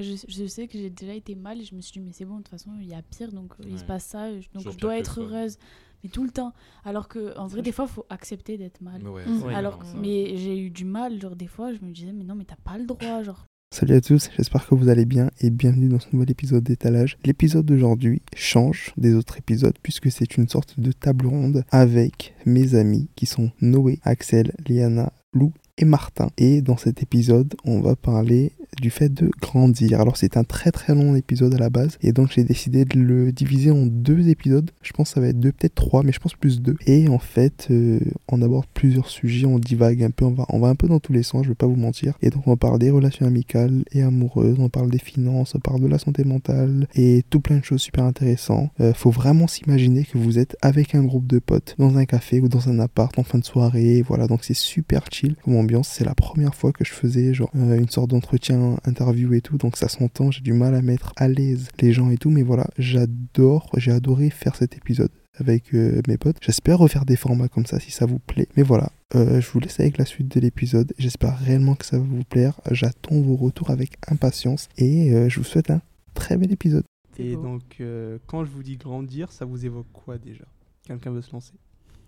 je, je sais que j'ai déjà été mal et je me suis dit, mais c'est bon, de toute façon, il y a pire, donc il se passe ça, je- donc Toujours je dois être heureuse. Mais tout le temps. Alors que, en vrai, des fois, il faut accepter d'être mal. Ouais, Mm. Ouais, Alors, mais j'ai eu du mal, genre des fois, je me disais, mais non, mais t'as pas le droit, genre. Salut à tous, j'espère que vous allez bien et bienvenue dans ce nouvel épisode d'étalage. L'épisode d'aujourd'hui change des autres épisodes puisque c'est une sorte de table ronde avec mes amis qui sont Noé, Axel, Liana, Lou et Martin. Et dans cet épisode, on va parler du fait de grandir. Alors c'est un très très long épisode à la base et donc j'ai décidé de le diviser en deux épisodes. Je pense que ça va être deux, peut-être trois, mais je pense plus deux. Et en fait, euh, on aborde plusieurs sujets, on divague un peu, on va, on va un peu dans tous les sens, je vais pas vous mentir. Et donc on parle des relations amicales et amoureuses, on parle des finances, on parle de la santé mentale et tout plein de choses super intéressantes. Euh, faut vraiment s'imaginer que vous êtes avec un groupe de potes dans un café ou dans un appart en fin de soirée. Voilà, donc c'est super chill comme ambiance. C'est la première fois que je faisais genre euh, une sorte d'entretien, interview et tout, donc ça s'entend. J'ai du mal à mettre à l'aise les gens et tout, mais voilà, j'adore, j'ai adoré faire cet épisode avec euh, mes potes. J'espère refaire des formats comme ça si ça vous plaît. Mais voilà, euh, je vous laisse avec la suite de l'épisode. J'espère réellement que ça va vous plaire. J'attends vos retours avec impatience et euh, je vous souhaite un très bel épisode. Et donc, euh, quand je vous dis grandir, ça vous évoque quoi déjà? Quelqu'un veut se lancer?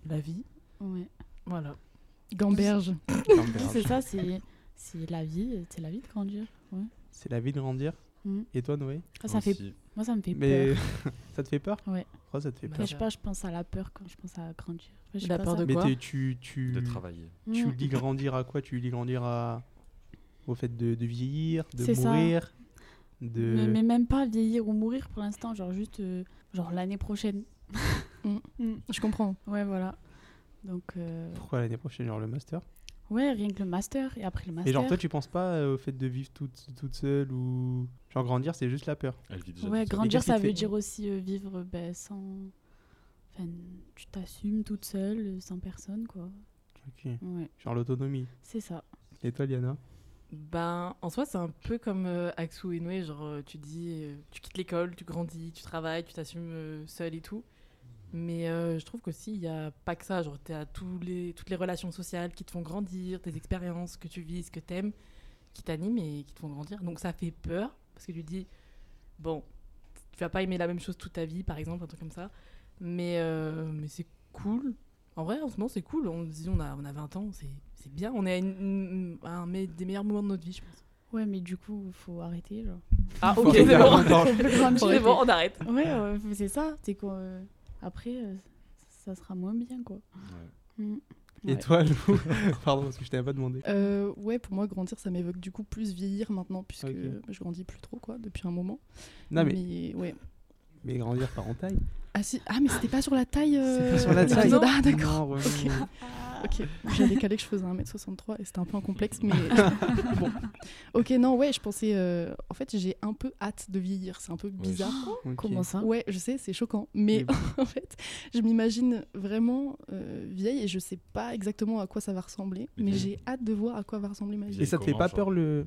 La vie, Ouais. voilà. Gamberge. C'est ça, c'est c'est la vie, c'est la vie de grandir. Ouais. C'est la vie de grandir. Mhm. Et toi, Noé? Ah, ça fait, moi, ça me fait Mais peur. ça te fait peur? Ouais. Pourquoi ça te fait peur je sais pas, je pense à la peur quand je pense à grandir. Je sais La pas, peur ça- de quoi? tu, tu, de travailler. tu Mm. lis grandir à quoi? Tu lis grandir à... au fait de, de vieillir, de ça. mourir, de... Mais, mais même pas vieillir ou mourir pour l'instant, genre juste euh, genre l'année prochaine. Mm. Mm. Je comprends. Ouais, voilà. Donc, euh, Pourquoi l'année prochaine, genre le master? Ouais, rien que le master et après le master. Et genre toi, tu penses pas euh, au fait de vivre toute, toute seule ou... Genre grandir, c'est juste la peur? Elle vit déjà Ouais, seule. grandir, ça veut dire aussi euh, vivre ben, sans. Enfin, tu t'assumes toute seule, euh, sans personne, quoi. Ok. Ouais, Genre l'autonomie. c'est ça. Et toi, Liana? Ben, en soi, c'est un peu comme euh, Axou et Noé. Genre, tu dis, euh, tu quittes l'école, tu grandis, tu travailles, tu t'assumes euh, seul et tout. Mais euh, je trouve qu'aussi, il n'y a pas que ça. Genre, tu as tous les, toutes les relations sociales qui te font grandir, tes expériences que tu vis, que tu aimes, qui t'animent et qui te font grandir. Donc, ça fait peur parce que tu te dis, bon, tu vas pas aimer la même chose toute ta vie, par exemple, un truc comme ça. Mais, euh, mais c'est cool. En vrai, en ce moment, c'est cool. On se dit, on a, on a 20 ans, c'est c'est bien. On est à, une- à un des meilleurs moments de notre vie, je pense. Ouais, mais du coup, faut arrêter, genre. Ah, ok, c'est bon. 20 ans. C'est bon, on arrête. Ouais, ouais, c'est ça. C'est quoi euh, Après, euh, ça sera moins bien, quoi. Ouais. Mm. Et Ouais. toi, Lou? Pardon, parce que je t'avais pas demandé. Euh, ouais, pour moi, grandir, ça m'évoque du coup plus vieillir maintenant, puisque Ok. je grandis plus trop, quoi, depuis un moment. Non, mais, ouais. mais grandir par en taille? Ah, si... ah mais c'était pas sur la taille. C'est euh, pas sur la taille. Ah, d'accord. Relou. Ok, j'avais calé que je faisais 1m63 et c'était un peu un complexe, mais bon. Ok, non, ouais, je pensais. euh, En fait, j'ai un peu hâte de vieillir, c'est un peu bizarre. Ok. Comment ça? Ouais, je sais, c'est choquant. Mais en fait, je m'imagine vraiment euh, vieille et je sais pas exactement à quoi ça va ressembler. Mais j'ai hâte de voir à quoi va ressembler ma vie. Et ça te fait Comment, pas genre peur le.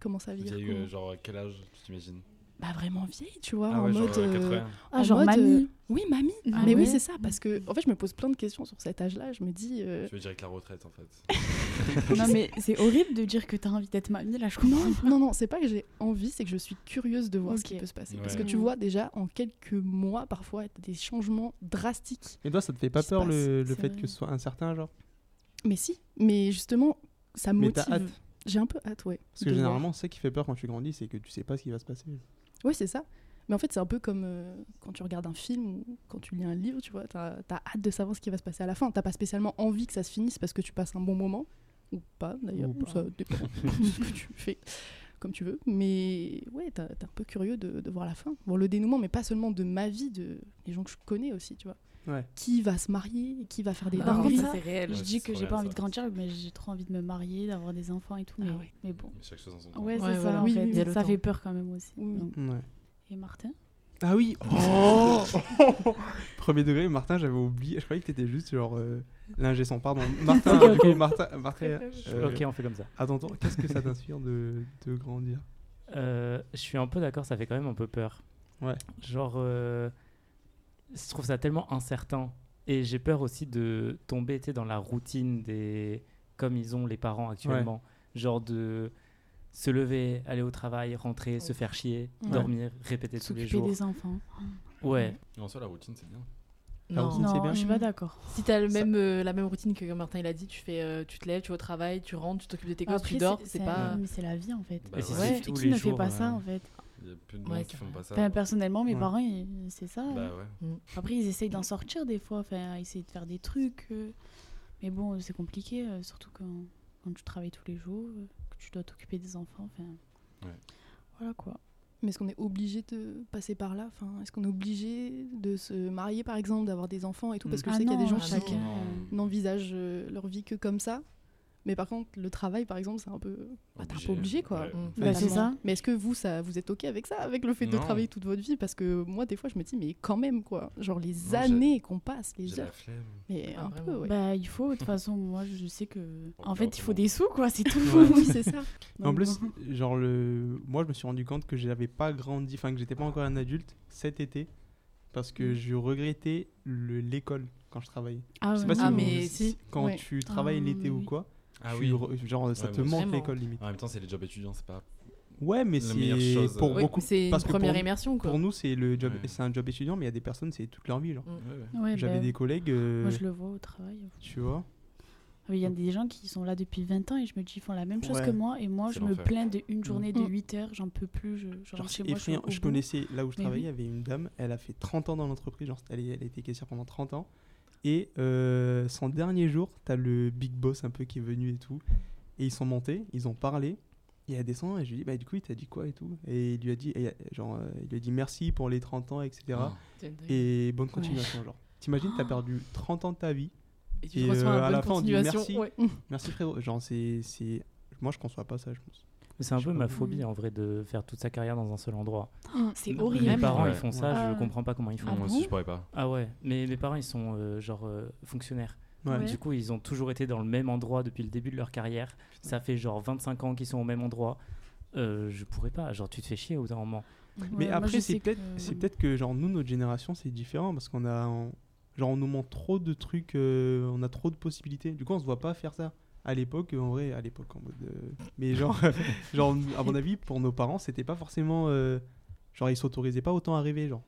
Comment ça vieillir Vieille, euh, comment? genre à quel âge tu t'imagines? Bah vraiment vieille, tu vois, Ah en ouais, genre mode. euh, euh, 80. Ah, en genre mode, mamie. euh, Oui, mamie. Ah mais oui, c'est ça, parce que en fait, je me pose plein de questions sur cet âge-là. Je me dis. euh, Tu veux dire avec la retraite en fait. non, mais c'est horrible de dire que t'as envie d'être mamie, là, je comprends. Non, non, non, c'est pas que j'ai envie, c'est que je suis curieuse de voir ce qui peut se passer. Ouais. Parce que tu vois déjà en quelques mois, parfois, t'as des changements drastiques. Et toi, ça te fait pas peur le, passe, le fait vrai. que ce soit incertain, genre? Mais si, mais justement, ça me Mais motive. t'as hâte. J'ai un peu hâte, ouais. Parce que généralement, c'est qui fait peur quand tu grandis, c'est que tu sais pas ce qui va se passer. Oui, c'est ça. Mais en fait, c'est un peu comme euh, quand tu regardes un film ou quand tu lis un livre, tu vois, t'as as hâte de savoir ce qui va se passer à la fin. T'as pas spécialement envie que ça se finisse parce que tu passes un bon moment, ou pas d'ailleurs, ça dépend de ce que tu fais, comme tu veux. Mais ouais, t'es un peu curieux de, de voir la fin, voir le dénouement, mais pas seulement de ma vie, de les gens que je connais aussi, tu vois. Ouais. Qui va se marier, qui va faire des Par dingueries. ça, réel. Je dis que j'ai pas envie ça. de grandir, mais j'ai trop envie de me marier, d'avoir des enfants et tout. Mais, Ah ouais. mais bon. Mais chaque chose en son temps. Ouais, Ouais, c'est voilà. ça, en Oui, fait. oui, ça fait peur quand même aussi. Oui. Donc, Ouais. Et Martin? Ah oui Oh Premier degré, Martin, j'avais oublié. Je croyais que t'étais juste genre euh, l'ingé son. Pardon. Martin, Ok, du coup, ok. Martin, Martin euh, Ok, on fait comme ça. tour, qu'est-ce que ça t'inspire de, de grandir? Euh, je suis un peu d'accord, ça fait quand même un peu peur. Ouais. Genre, euh, je trouve ça tellement incertain. Et j'ai peur aussi de tomber tu sais, dans la routine des. comme ils ont les parents actuellement. Genre de se lever, aller au travail, rentrer, se faire chier, Ouais. dormir, répéter tous les S'occuper jours. des enfants. Ouais. Mais en soi, la routine, c'est bien. La Non. routine, c'est Non, bien. je suis pas d'accord. Si t'as le même, euh, la même routine que Martin il a dit, tu fais, euh, tu te lèves, tu vas au travail, tu rentres, tu t'occupes de tes gosses, tu dors, c'est pas. Mais c'est la vie en fait. Bah Et si ouais. qui ne fait jours, pas ça euh, en fait Il y a peu de Ouais, monde c'est qui font pas ça. Enfin, Personnellement, mes Ouais. parents, c'est ça. Bah ouais. Après, ils essayent d'en sortir des fois, enfin, essayer de faire des trucs. euh. Mais bon, c'est compliqué, euh, surtout quand, quand tu travailles tous les jours, euh, que tu dois t'occuper des enfants. Enfin. Voilà quoi. Mais est-ce qu'on est obligé de passer par là? Enfin, Est-ce qu'on est obligé de se marier, par exemple, d'avoir des enfants et tout? Parce que Ah je sais qu'il y a des gens ah qui n'envisagent euh, leur vie que comme ça. Mais par contre, le travail, par exemple, c'est un peu. Bah, t'es un peu obligé, quoi. Ouais. Bah, c'est ça. Mais est-ce que vous, ça, vous êtes OK avec ça Avec le fait de travailler toute votre vie? Parce que moi, des fois, je me dis, mais quand même, quoi. Genre les années qu'on passe, J'ai les la heures. flemme. Mais Ah, un peu, ouais. Bah, il faut, de toute façon, moi je sais que. En fait, il faut des sous quoi, c'est tout. Ouais. oui, c'est ça. En plus, genre le, moi je me suis rendu compte que j'avais pas grandi, enfin que j'étais pas encore un adulte cet été, parce que Mm. je regrettais le- l'école quand je travaillais. Ah, Je sais pas Ah, si vous- mais si. quand Ouais. tu travailles Ah, l'été ou quoi, Ah oui. re- genre ça Ouais, te manque l'école limite. En même temps, c'est les jobs étudiants, c'est pas. Ouais, mais c'est pour Ouais, beaucoup. c'est une première pour- immersion, quoi. Pour nous, c'est le job, Ouais. c'est un job étudiant, mais il y a des personnes, c'est toute leur vie. Genre. Mm. Ouais, ouais. Ouais, J'avais bah, des collègues, euh, Moi je le vois au travail. tu vois. Ah, Il y a des gens qui sont là depuis 20 ans et je me dis ils font la même chose Ouais. que moi et moi je me plains d'une journée de Mm. 8 heures, j'en peux plus, je, je Genre, c'est chez moi, je, effrayant. connaissais, là où je Mais travaillais, il y avait une dame, elle a fait 30 ans dans l'entreprise, genre elle, elle a été caissière pendant 30 ans. Et euh, son dernier jour, t'as le big boss un peu qui est venu et tout. Et ils sont montés, ils ont parlé. Et elle descend et je lui dis, bah du coup, il t'a dit quoi et tout Et il lui a dit, et, genre, euh, il lui a dit merci pour les 30 ans, etc. Ah. Et bonne continuation, genre. T'imagines, t'as perdu 30 ans de ta vie. Et tu et, reçois euh, un à bonne la fin, on dit continuation. merci. ouais. Merci frérot. Genre, c'est. c'est- Moi, je conçois pas ça, je pense. Mais C'est un Je peu ma phobie en vrai de faire toute sa carrière dans un seul endroit. C'est Non, horrible. Mes parents Ouais. ils font ça, Ah. je comprends pas comment ils font. Ah moi bon aussi, je pourrais pas. Ah ouais, mais mes parents ils sont euh, genre euh, fonctionnaires. Ouais. Ouais. Du coup, ils ont toujours été dans le même endroit depuis le début de leur carrière. Ça fait genre 25 ans qu'ils sont au même endroit. Euh, je pourrais pas, genre tu te fais chier au bout d'un moment. Mais Ouais, après, c'est peut-être que- c'est genre nous notre génération c'est différent parce qu'on a on- genre on nous montre trop de trucs, euh, on a trop de possibilités. Du coup, on se voit pas faire ça. À l'époque, en vrai, à l'époque en mode euh, mais genre genre à mon avis pour nos parents, c'était pas forcément euh, genre ils s'autorisaient pas autant à rêver genre.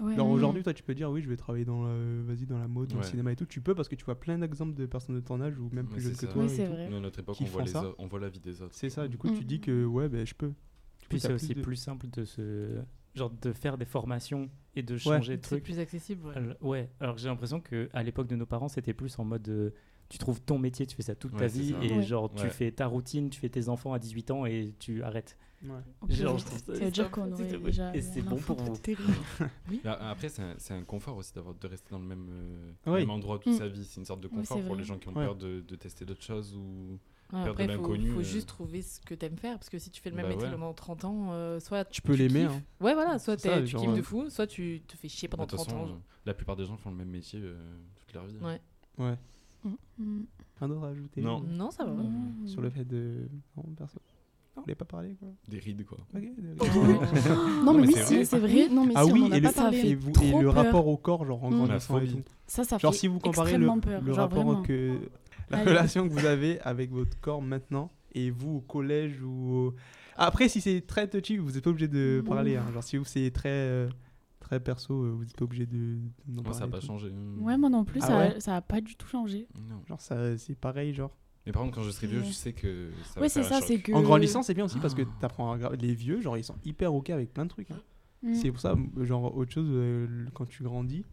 Ouais. Genre Mm. aujourd'hui, toi tu peux dire oui, je vais travailler dans la, vas-y dans la mode, dans le Ouais. cinéma et tout, tu peux parce que tu vois plein d'exemples de personnes de ton âge ou même Ouais, plus jeunes c'est que ça. toi. Oui, et c'est tout. vrai. Nous, à notre époque, Qui on voit, font les ça. autres- on voit la vie des autres. C'est ça, du coup tu Mm. dis que ouais, ben je peux. Du coup, Puis t'as c'est aussi de- plus simple de se genre de faire des formations et de changer de C'est trucs. plus accessible. ouais. Alors- Ouais, alors que j'ai l'impression que à l'époque de nos parents, c'était plus en mode euh, tu trouves ton métier, tu fais ça toute ta Ouais, c'est vie et Ouais. genre tu Ouais. fais ta routine, tu fais tes enfants à 18 ans et tu arrêtes. Ouais. Genre, je dire qu'on. Et c'est un bon pour vous. a- après, c'est un, c'est un confort aussi d'avoir de rester dans le même, euh, même endroit toute Mm. sa vie. C'est une sorte de confort pour les gens qui ont Ouais. peur de, de tester d'autres choses ou. Ouais, Peur de après, il faut, faut euh. juste trouver ce que t'aimes faire. Parce que si tu fais le même Bah métier ouais. pendant 30 ans, euh, soit Tu peux l'aimer, hein. Ouais, voilà, soit ça, tu kiffes de euh, fou, soit tu te fais chier pendant De toute 30 ans. façon, euh, la plupart des gens font le même métier euh, toute leur vie. hein. Ouais. Ouais. Mm. Un autre à ajouter Non. euh, Non, ça va. Mm. sur le fait de. Non, personne. Vous voulez pas parler quoi? Des rides, quoi. De- Non, Non, mais, mais oui, c'est si, vrai. c'est vrai. Non, mais Ah si, oui, on en a et pas le, parlé. et vous- et le peur. rapport au corps, genre en grandissant et tout. Ça, ça Genre fait si vous comparez le, peur. le rapport vraiment. que la Allez. relation que vous avez avec votre corps maintenant et vous au collège ou au- après si c'est très touchy vous n'êtes pas obligé de parler hein. genre si vous c'est très euh, très perso euh, vous n'êtes pas obligé de d'en Moi, ça n'a pas changé. hein. Ouais, moi non plus, Ah ça, ouais ça a pas du tout changé. Non. genre ça c'est pareil genre Mais par contre, quand je serai vieux, je sais que ça va Ouais, c'est faire ça, c'est que. en grandissant c'est bien aussi parce que Ah. t'apprends à gra- les vieux genre ils sont hyper ok avec plein de trucs hein. Mm. c'est pour ça genre autre chose euh, quand tu grandis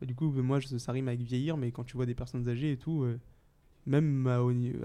bah, du coup bah, moi ça rime avec vieillir mais quand tu vois des personnes âgées et tout euh, même à,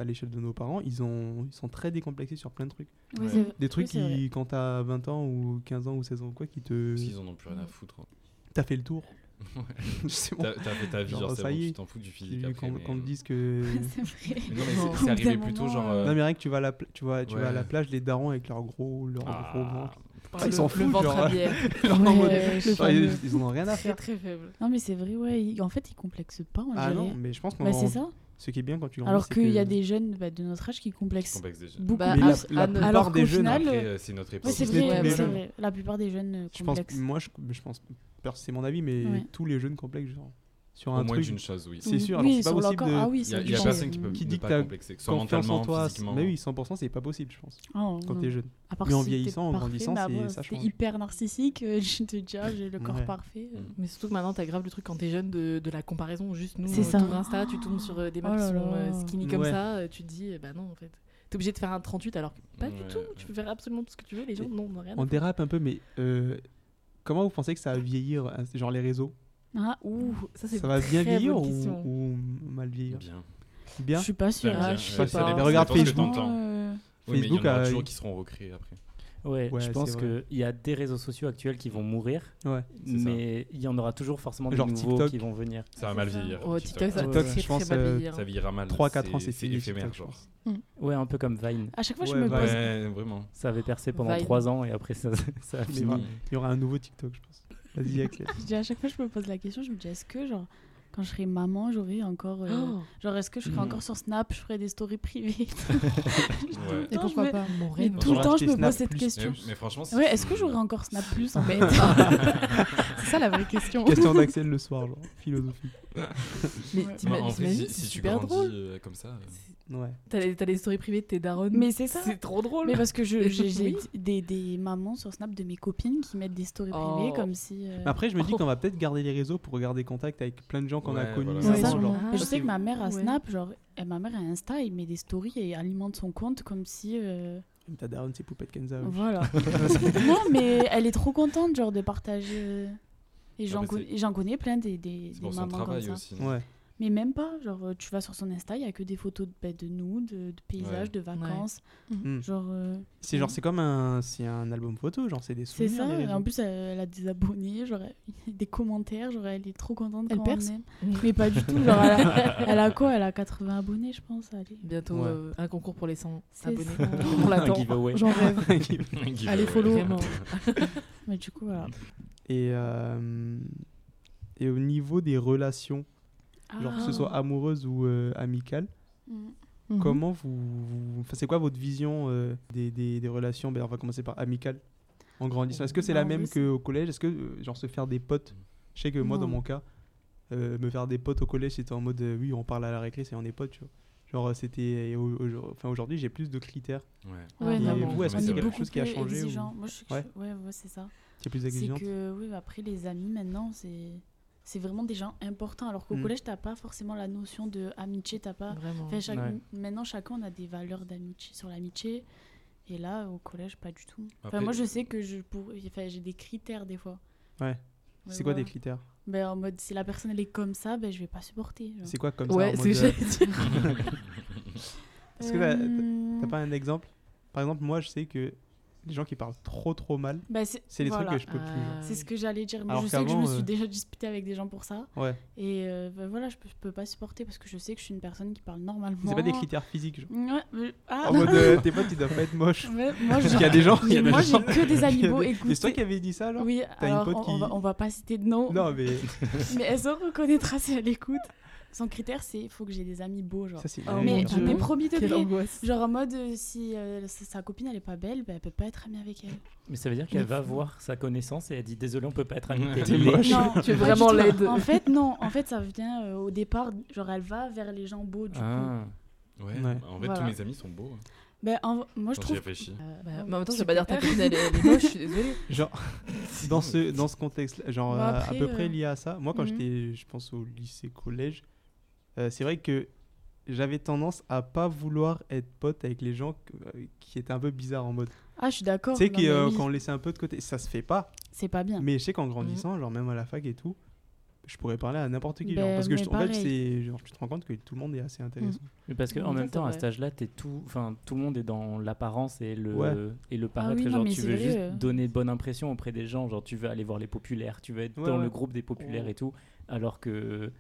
à l'échelle de nos parents ils ont ils sont très décomplexés sur plein de trucs Ouais, Ouais. c'est- Des trucs c'est vrai. qui, quand t'as 20 ans ou 15 ans ou 16 ans ou quoi, qui te. Parce qu'ils en ont plus rien à foutre. hein. T'as fait le tour. Ouais. c'est bon. T'as t'as fait ta vie, Genre, genre, c'est ça bon, y est. tu t'en fous du physique Quand, après. quand mais- on te dise que. c'est vrai. Mais non, mais c'est- c'est arrivé plutôt genre. euh, euh, Non, mais rien que tu vas à la, pla- tu vois, tu vas à la Ouais. plage, les darons avec leur gros, leur ah, gros ventre. Oh, ils s'en le foutent, ventre genre. à bière. Genre, en Ouais, genre, ils, ils en ont rien à faire. très faible. Non, mais c'est vrai, ouais. En fait, ils complexent pas, on Ah non, mais je pense qu'on. Bah, c'est ça. Ce qui est bien quand tu grandis. Alors qu'il y a que- des jeunes bah, de notre âge qui complexent complexe déjà. beaucoup Bah, la, la plupart alors des jeunes. final, Après, euh, c'est notre époque. Ouais, c'est vrai, jeunes. vrai. La plupart des jeunes euh, Je pense, complexent. moi, je, je pense, c'est mon avis, mais Ouais. tous les jeunes complexes, genre. Sur Au un moins truc. d'une chose, oui. C'est sûr, Oui, alors c'est pas sur possible de- Ah oui, Il y a, ça il y a dépend. personne qui peut Qui dit que pas complexer, que Confiance en toi, mais oui, 100%, c'est pas possible, je pense, Oh, quand t'es jeune. À part Mais en si t'es vieillissant, en grandissant, c'est- après, ça change. hyper narcissique, euh, je te dis, ah, j'ai le corps Ouais. parfait. euh. Mm. Mais surtout que maintenant, t'as grave le truc quand t'es jeune de, de la comparaison. Juste nous, C'est euh, Insta, tu tombes sur des meufs Oh qui là sont skinny comme Ouais. ça, tu te dis, bah non, en fait. T'es obligé de faire un 38 alors que pas du Ouais, tout. ouais. Tu peux faire absolument tout ce que tu veux. Les gens n'ont rien. à On dérape un peu, mais euh, comment vous pensez que ça va vieillir, euh, genre les réseaux? Ah, Ouh, ça c'est Ça va bien vieillir ou, mal vieillir Bien. Bien je suis pas sûre. Ah, je sais Ouais, pas. Mais regarde Facebook. Euh, Oui, mais il y en Facebook aura a- toujours qui seront recréés après. Ouais, Ouais, je pense qu'il y a des réseaux sociaux actuels qui vont mourir, Ouais. Mais il y en aura toujours forcément Genre des nouveaux TikTok. qui vont venir. Ça va mal vieillir. Oh, TikTok, Je pense, euh. Ça vieillira mal. 3-4 ans, c'est fini, éphémère, genre. pense. Ouais, un peu comme Vine. À chaque fois, je me pose. Ouais, vraiment. Ça avait percé pendant Vine. 3 ans et après ça, ça a fini. Il y aura un nouveau TikTok, je pense. Vas-y, Axel. Je dis, à chaque fois, je me pose la question, je me dis, est-ce que, genre, quand je serai maman, j'aurai encore. euh, Oh, Genre, est-ce que je serai Mm. encore sur Snap, je ferai des stories privées Ouais. Et pourquoi je me- pas? mon Mais rêve. tout le temps, je me Snap pose cette plus. question. Mais, mais franchement, c'est- Ouais, est-ce que j'aurai encore Snap Plus en fait? C'est ça la vraie question. Question d'Axel le soir, genre. Philosophie. Mais Ouais. Bah, t'ima- en vrai, t'imagines, si, c'est si tu super grandis drôle. euh, comme ça. euh, Ouais. T'as les, stories privées de tes darons. Mais c'est ça. C'est trop drôle. Mais parce que je- j'ai Oui. des, des mamans sur Snap de mes copines qui mettent des stories privées Oh. comme si. euh, Mais après, je me dis Oh. qu'on va peut-être garder les réseaux pour garder contact avec plein de gens qu'on a connus. voilà. Ouais, avant, ça, genre. Ah, Mais je sais que ma mère a ouais. Snap, genre, et ma mère a Insta, elle met des stories et alimente son compte comme si. euh, Ta daronne, c'est Poupette Kenza. Voilà. non, mais elle est trop contente, genre, de partager. euh, Et Ah, j'en et j'en connais plein des, des, mamans comme ça. aussi. Ouais. Mais même pas, genre, euh, tu vas sur son Insta, il y a que des photos de, bah, de nous, de, de paysages, Ouais. de vacances. Hmm. Genre. euh, C'est genre, c'est comme un, c'est un album photo, genre, c'est des C'est souvenirs. ça, les et réseaux. en plus elle, elle a des abonnés, genre des commentaires, genre elle est trop contente Elle quand perce on aime. Mais pas du tout, genre elle a, elle a quoi Elle a 80 abonnés je pense, allez. Bientôt Ouais. euh, un concours pour les 100 C'est abonnés. ça. On Un l'attend. giveaway. J'en rêve. Allez, follow. Vraiment. Mais du coup voilà. Et, euh, et au niveau des relations, genre que ce Ah. soit amoureuse ou euh, amicale, Mm. Mhm. comment vous. vous- Enfin, c'est quoi votre vision euh, des, des, des relations? Ben, On va commencer par amicale en grandissant. Est-ce que c'est la même c'est- qu'au collège? Est-ce que, euh, genre, se faire des potes? Je sais que moi, dans Non. mon cas, euh, me faire des potes au collège, c'était en mode euh, oui, on parle à la récré, c'est on est potes, tu vois. Genre, c'était. Enfin, aujourd'hui, j'ai plus de critères. Ouais. Ouais, Et vraiment. vous, est-ce que c'est est quelque chose qui a changé ou- exigeant. Moi je que Ouais. ouais, ouais, c'est ça. C'est plus C'est exigeant? que oui, après les amis maintenant, c'est c'est vraiment des gens importants alors qu'au Mm. collège t'as pas forcément la notion de amitié, t'as pas Vraiment. Enfin, chaque- Ouais. Maintenant, chacun on a des valeurs d'amitié sur l'amitié. Et là, au collège, pas du tout. Enfin, moi, je sais que je pour... enfin, j'ai des critères des fois. Ouais. Mais C'est quoi des critères? Ben, En mode, si la personne elle est comme ça, ben, je vais pas supporter. genre. C'est quoi comme Ouais, ça en c'est ce mode, que euh. Est-ce que t'as- Euh, T'as pas un exemple? Par exemple, moi, je sais que les gens qui parlent trop trop mal, ben, c'est les voilà. trucs que je peux plus. genre. C'est ce que j'allais dire. Mais Alors je sais que je me suis euh, déjà disputée avec des gens pour ça. Ouais. Et euh, ben, voilà, je peux, je peux pas supporter parce que je sais que je suis une personne qui parle normalement. C'est pas des critères physiques. Genre. Ouais, mais- ah, En mode, euh, tes potes, ils doivent pas être moches. Moi, Parce qu'il y a des gens. il y a des moi, gens- j'ai que des amis il y a beaux. des- Écoute, c'est toi qui avais dit ça, genre Oui, T'as une alors pote on, on va, qui- on va pas citer de nom. Non, mais Mais elle se reconnaîtra si elle écoute? Son critère, c'est il faut que j'ai des amis beaux. Genre. ça, c'est. Oh mais, mais degré. angoisse. Genre en mode, euh, si euh, sa sa copine elle est pas belle, bah, elle peut pas être amie avec elle. Mais ça veut dire qu'elle va voir sa connaissance et elle dit désolé, on peut pas être amis. t'es moche. Non, Tu es vraiment laide. En fait, non. En fait, ça vient euh, au départ, genre elle va vers les gens beaux du coup. Ah. Ouais, Ouais. en fait, Voilà. tous mes amis sont beaux. hein, Ben, en- moi je Quand trouve. réfléchis. Euh, Bah, en même temps, je vais pas dire ta copine, elle, est- elle est moche, je suis désolée. Genre, dans ce, dans ce contexte, genre Bon, après, à peu près euh, lié à ça, moi quand mhm. j'étais, je pense au lycée, collège, euh, c'est vrai que j'avais tendance à pas vouloir être pote avec les gens que- euh, qui étaient un peu bizarres en mode. Ah, je suis d'accord. Tu sais, mais euh, oui, quand on laissait un peu de côté, ça se fait pas, C'est pas bien. mais je sais qu'en grandissant, genre même à la fac et tout, je pourrais parler à n'importe qui, genre, Ben, parce que je- en fait, c'est genre, tu te rends compte que tout le monde est assez intéressant. Mais parce qu'en même temps, à cet âge-là, t'es tout, enfin, tout le monde est dans l'apparence et le Ouais. et le Ah paraître. oui, non, genre, tu veux vrai, juste donner bonne impression auprès des gens. Genre, tu veux aller voir les populaires, tu veux être Ouais, dans ouais. le groupe des populaires et tout, alors que,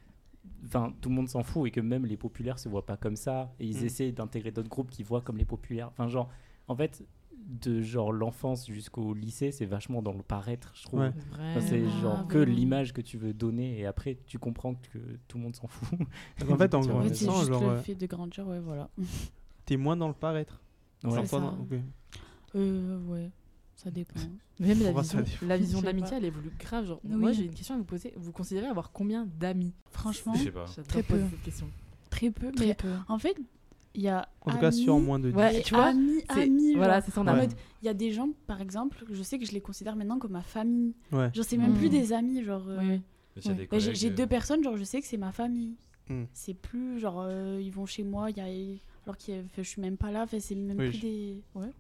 enfin, tout le monde s'en fout et que même les populaires se voient pas comme ça et ils Mm. essaient d'intégrer d'autres groupes qui voient comme les populaires. Enfin, genre, en fait, de genre l'enfance jusqu'au lycée, c'est vachement dans le paraître, je trouve. Ouais. Enfin, c'est Ah, genre que vraiment. l'image que tu veux donner et après tu comprends que tout le monde s'en fout. Donc, en fait, en fait, c'est grandissant, juste genre, le euh, fait de grandir, ouais, voilà. t'es moins dans le paraître. Ouais. Ça dépend. Même la, vision, la vision, de l'amitié, elle évolue grave. Genre. Moi, j'ai une question à vous poser. Vous considérez avoir combien d'amis? Franchement, très peu. Très peu, très peu. en fait, il y a. En tout cas, sur moins de 10. Ouais, tu vois, amis, amis. Voilà, c'est ça. Il y a des gens, par exemple, je sais que je les considère maintenant comme ma famille. Ouais. Genre, c'est même plus mm. des amis. genre... Euh, ouais. Bah, j'ai deux personnes, genre, je sais que c'est ma famille. C'est plus, genre, euh, ils vont chez moi, y a... alors que je suis même pas là. C'est même plus des. Ouais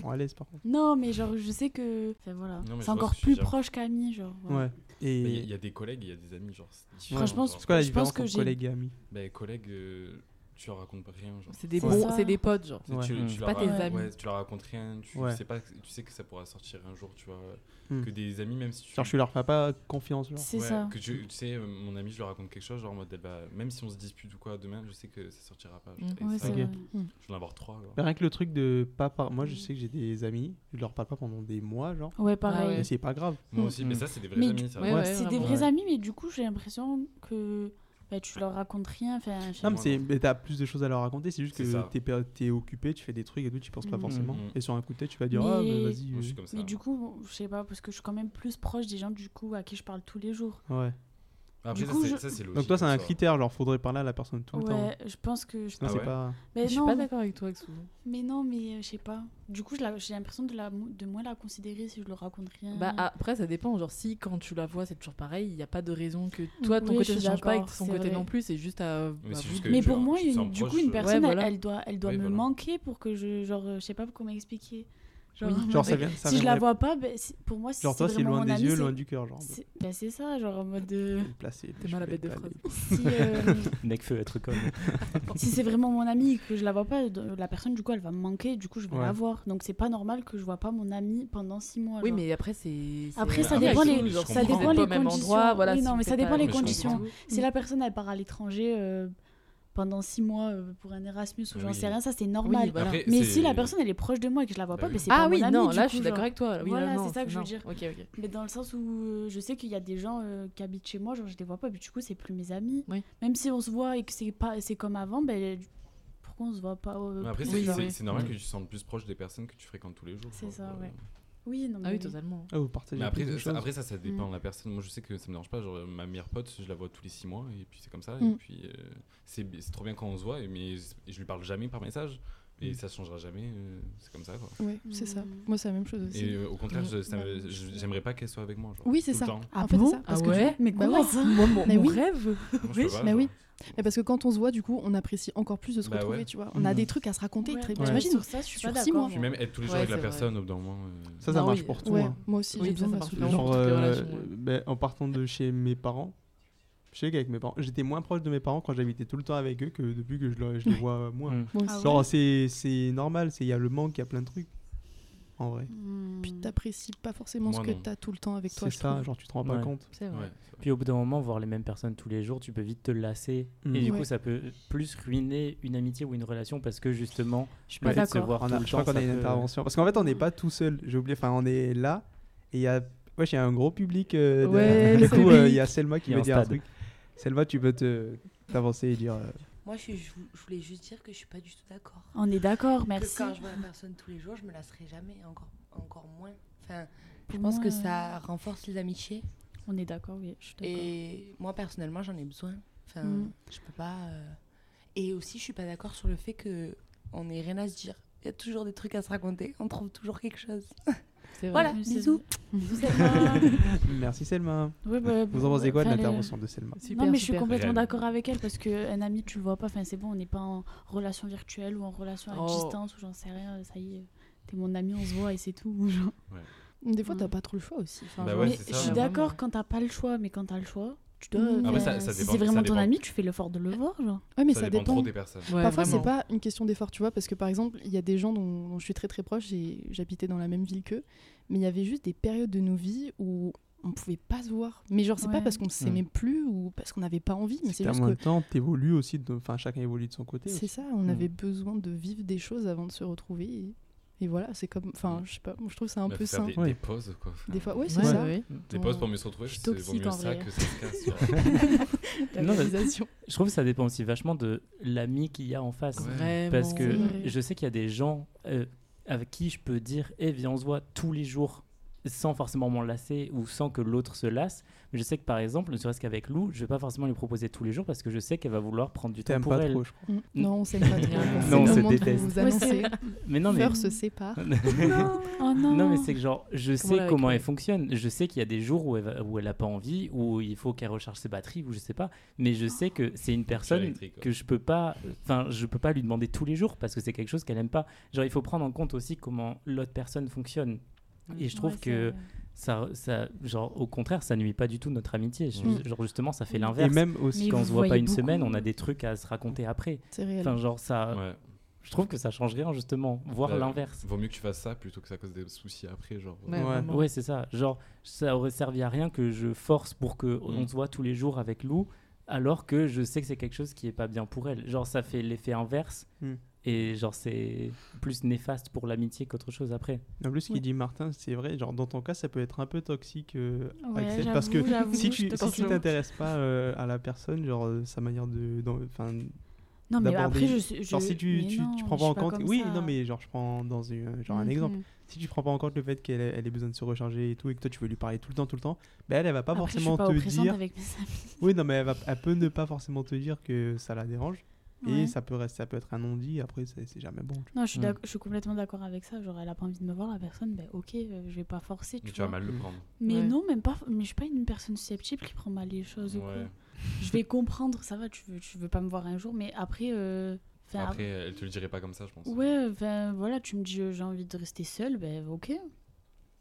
prend à l'aise par contre. Non, mais genre, je sais que. Enfin, voilà. C'est encore plus suggère. proche qu'amis, genre. Voilà. Ouais. Et il y, y, a des collègues, il y a des amis, genre. Franchement, ouais. je pense, quoi, la je pense que, que j'ai. Collègues et amis? Bah, collègues. Euh tu leur racontes rien. C'est des, ouais. c'est des potes, genre. Tu, mmh. pas tes amis. tu leur racontes rien, tu, sais pas, tu sais que ça pourra sortir un jour, tu vois. Hmm. Que des amis, même si tu. Genre, je suis leur papa, confiance. C'est ça. Que tu, sais, euh, mon ami, je leur raconte quelque chose, genre bah, même si on se dispute ou quoi, demain, je sais que ça sortira pas. Mmh. Je hmm. vais en avoir trois. Rien que le truc de papa, moi, je hmm. sais que j'ai des amis, je leur parle pas pendant des mois, genre. Ouais, pareil. Mais c'est pas grave. Moi aussi, mais ça, c'est des vrais amis. C'est des vrais amis, mais du coup, j'ai l'impression que. Bah, tu leur racontes rien. Non, mais, t'as plus de choses à leur raconter, c'est juste que t'es occupé, tu fais des trucs et tout, tu penses pas mm. forcément. Et sur un coup de tête, tu vas dire, ah, bah, vas-y. Euh. Mais, mais du coup, je sais pas, parce que je suis quand même plus proche des gens du coup à qui je parle tous les jours. Ouais. Donc toi, c'est un critère, genre faudrait parler à la personne tout le temps. je pense que je. Ah suis pas d'accord avec toi, Mais non, mais euh, je sais pas. Du coup, j'ai l'impression de, de moins la considérer si je leur raconte rien. Bah après, ça dépend. Genre si quand tu la vois, c'est toujours pareil. Il n'y a pas de raison que toi, ton côté ne change pas et son côté non plus. C'est juste à. Mais, bah, juste mais pour moi, une... du coup, une personne, elle doit, elle doit me manquer pour que je, genre, je sais pas comment expliquer. Si je la vois pas, ben, pour moi, genre toi, c'est loin des ami, yeux, loin du cœur. Ben, c'est ça, genre en mode de. Placé, T'es mal à bête de phrase. Si, euh, feu être comme. si c'est vraiment mon ami et que je la vois pas, la personne du coup, elle va me manquer, du coup, je vais la voir. Donc c'est pas normal que je vois pas mon ami pendant six mois. Oui, mais après c'est. Après, ça dépend les, ça dépend les conditions. Non, mais ça dépend les conditions. Si la personne elle part à l'étranger euh, pendant six mois euh, pour un Erasmus ou j'en sais rien, ça c'est normal. Mais si la personne elle est proche de moi et que je la vois bah pas, bah, c'est ah, pas oui, mon ami, non, du là coup, je suis d'accord avec toi. voilà, c'est ça que je veux dire. Okay, okay. Mais dans le sens où euh, je sais qu'il y a des gens euh, qui habitent chez moi, genre je les vois pas, mais du coup c'est plus mes amis. Même si on se voit et que c'est pas, c'est comme avant, ben pourquoi on se voit pas Après c'est normal que tu te sentes plus proche des personnes que tu fréquentes tous les jours. C'est ça, ouais. Ah oui, totalement. Après, ça, après, ça, ça dépend mm. de la personne. Moi, je sais que ça me dérange pas. Genre, ma meilleure pote, je la vois tous les six mois, et puis c'est comme ça. Et mm. puis, euh, c'est c'est trop bien quand on se voit, mais je, je lui parle jamais par message, et mm. ça changera jamais. Euh, c'est comme ça, quoi. Oui, c'est ça. Moi, c'est la même chose aussi. Euh, au contraire, je- ça j'aimerais pas qu'elle soit avec moi. Genre, Oui, c'est ça. Ah En fait, c'est ah bon ça. Parce que- ah ouais? Mais Bah c'est- Moi, mon, rêve Oui, mais oui. Mais parce que quand on se voit, du coup, on apprécie encore plus de se bah retrouver, tu vois. On a mm. des trucs à se raconter. Ouais. Très... Ouais. T'imagines Sur ça, je suis sur pas. Puis même être tous les jours avec la personne, au bout d'un moment. Euh. Ça, ça bah marche pour tout. Hein. Moi aussi, j'ai besoin de Genre, euh, ben, en partant de chez mes parents, je sais qu'avec mes parents, j'étais moins proche de mes parents quand j'habitais tout le temps avec eux que depuis que je, les vois moins. Mm. Ah Genre, c'est normal, il y a le manque, il y a plein de trucs en vrai. Hmm. Puis t'apprécies pas forcément ce non. que t'as tout le temps avec toi. C'est ça, trouve. genre tu te rends pas compte. Vrai. Vrai. Puis au bout d'un moment, voir les mêmes personnes tous les jours, tu peux vite te lasser. Et hmm. du coup, ça peut plus ruiner une amitié ou une relation parce que justement, je peux se voir on a, tout le je temps. qu'on a une intervention. Parce qu'en fait, on n'est hmm. pas tout seul. J'ai oublié, enfin, on est là et il y a. Wesh, il y a un gros public. Euh, du coup, euh, il y a Selma qui veut dire un truc. Selma, tu peux te t'avancer et dire. Euh, moi, je, voulais juste dire que je suis pas du tout d'accord. On est d'accord, merci. Que quand je vois la personne tous les jours, je me lasserai jamais, encore, encore moins. Enfin, je pense que ça euh, renforce les amitiés. On est d'accord, oui, je suis d'accord. Et moi, personnellement, j'en ai besoin. Enfin, mm. je peux pas. Euh, et aussi, je suis pas d'accord sur le fait que on n'ait rien à se dire. Il y a toujours des trucs à se raconter, on trouve toujours quelque chose. Voilà, bisous. Merci Selma. Bah, Vous en pensez bah, quoi de l'intervention de Selma Non, mais je suis complètement d'accord avec elle parce qu'un ami, tu le vois pas. Enfin, c'est bon, on n'est pas en relation virtuelle ou en relation à oh. distance ou j'en sais rien. Ça y est, t'es mon ami, on se voit et c'est tout. Des fois, t'as pas trop le choix aussi. Bah je suis d'accord quand t'as pas le choix, mais quand t'as le choix tu dois. Ah ça, dépend, si c'est vraiment ton ami, tu fais l'effort de le voir. Genre. Ouais, mais ça, dépend. Parfois, c'est pas une question d'effort, tu vois, parce que par exemple, il y a des gens dont, je suis très très proche, j'habitais dans la même ville qu'eux, mais il y avait juste des périodes de nos vies où on pouvait pas se voir. Mais genre, c'est pas parce qu'on s'aimait mm. plus ou parce qu'on n'avait pas envie, mais c'est juste. En même que... temps, t'évolues aussi, enfin, chacun évolue de son côté. C'est ça, on mm. avait besoin de vivre des choses avant de se retrouver. Et voilà, c'est comme. Enfin, mm. je sais pas, moi, je trouve ça un peu faire sain. Des, ouais. des pauses, quoi. Des fois, ouais, c'est ça. Des pauses pour mieux se retrouver, c'est mieux ça que ça se casse. je trouve que ça dépend aussi vachement de l'ami qu'il y a en face. Parce que je sais qu'il y a des gens euh, avec qui je peux dire, eh, viens, on se voit tous les jours sans forcément m'en lasser ou sans que l'autre se lasse. Mais je sais que par exemple, ne serait-ce qu'avec Lou, je vais pas forcément lui proposer tous les jours parce que je sais qu'elle va vouloir prendre du temps pour pas elle. trop, je crois. Mm. Non, on s'aime pas trop. Non, on se déteste. vrai. Mais non, mais Fleur se sépare. non, oh non. Non, mais c'est que genre, je sais comment elle fonctionne. Je sais qu'il y a des jours où elle, va- où elle a pas envie, où il faut qu'elle recharge ses batteries, ou je sais pas. Mais je sais que c'est une personne que je peux pas, enfin, je peux pas lui demander tous les jours parce que c'est quelque chose qu'elle aime pas. Genre, il faut prendre en compte aussi comment l'autre personne fonctionne. Et je trouve Ouais, que ça, ça, genre, au contraire, ça nuit pas du tout notre amitié. Mm. Genre, justement, ça fait Et Et l'inverse. même aussi. Mais Quand on se voit pas une beaucoup. semaine, on a des trucs à se raconter après. C'est réel. Enfin, genre, ça, Ouais. je trouve que ça change rien, justement. Voir Ouais. l'inverse. Vaut mieux que tu fasses ça plutôt que ça cause des soucis après, genre. Ouais, Ouais. vraiment. Ouais, c'est ça. Genre, ça aurait servi à rien que je force pour que Mm. on se voit tous les jours avec Lou, alors que je sais que c'est quelque chose qui est pas bien pour elle. Genre, ça fait l'effet inverse. Mm. Et genre, c'est plus néfaste pour l'amitié qu'autre chose après. En plus, ce qu'il dit Martin, c'est vrai. Genre, dans ton cas, ça peut être un peu toxique, euh, Ouais, Axel, parce que si je tu si t'intéresses pas euh, à la personne, genre euh, sa manière de, enfin, Non, mais d'aborder- après, je suis. genre je- si tu tu, non, tu prends je pas en compte, oui, ça. non, mais genre je prends dans une, genre un Mhm. exemple. Si tu prends pas en compte le fait qu'elle ait- elle ait besoin de se recharger et tout, et que toi tu veux lui parler tout le temps, tout le temps, ben elle, elle va pas Après, je suis forcément pas te dire. avec mes amis. Oui, non, mais elle, va, elle peut ne pas forcément te dire que ça la dérange. Et Ouais. ça peut, rester, ça peut être un non-dit, après c'est jamais bon. Non, je suis, Mm. je suis complètement d'accord avec ça. Genre, elle a pas envie de me voir, la personne, ben ok, euh, je vais pas forcer, tu Mais tu vas mal le prendre. Mais Ouais. non, même pas. Mais je suis pas une personne susceptible qui prend mal les choses ou quoi. Ouais. Je vais comprendre, ça va, tu veux, tu veux pas me voir un jour, mais après. euh, Après, elle te le dirait pas comme ça, je pense. Ouais, enfin voilà, tu me dis euh, j'ai envie de rester seule, ben ok,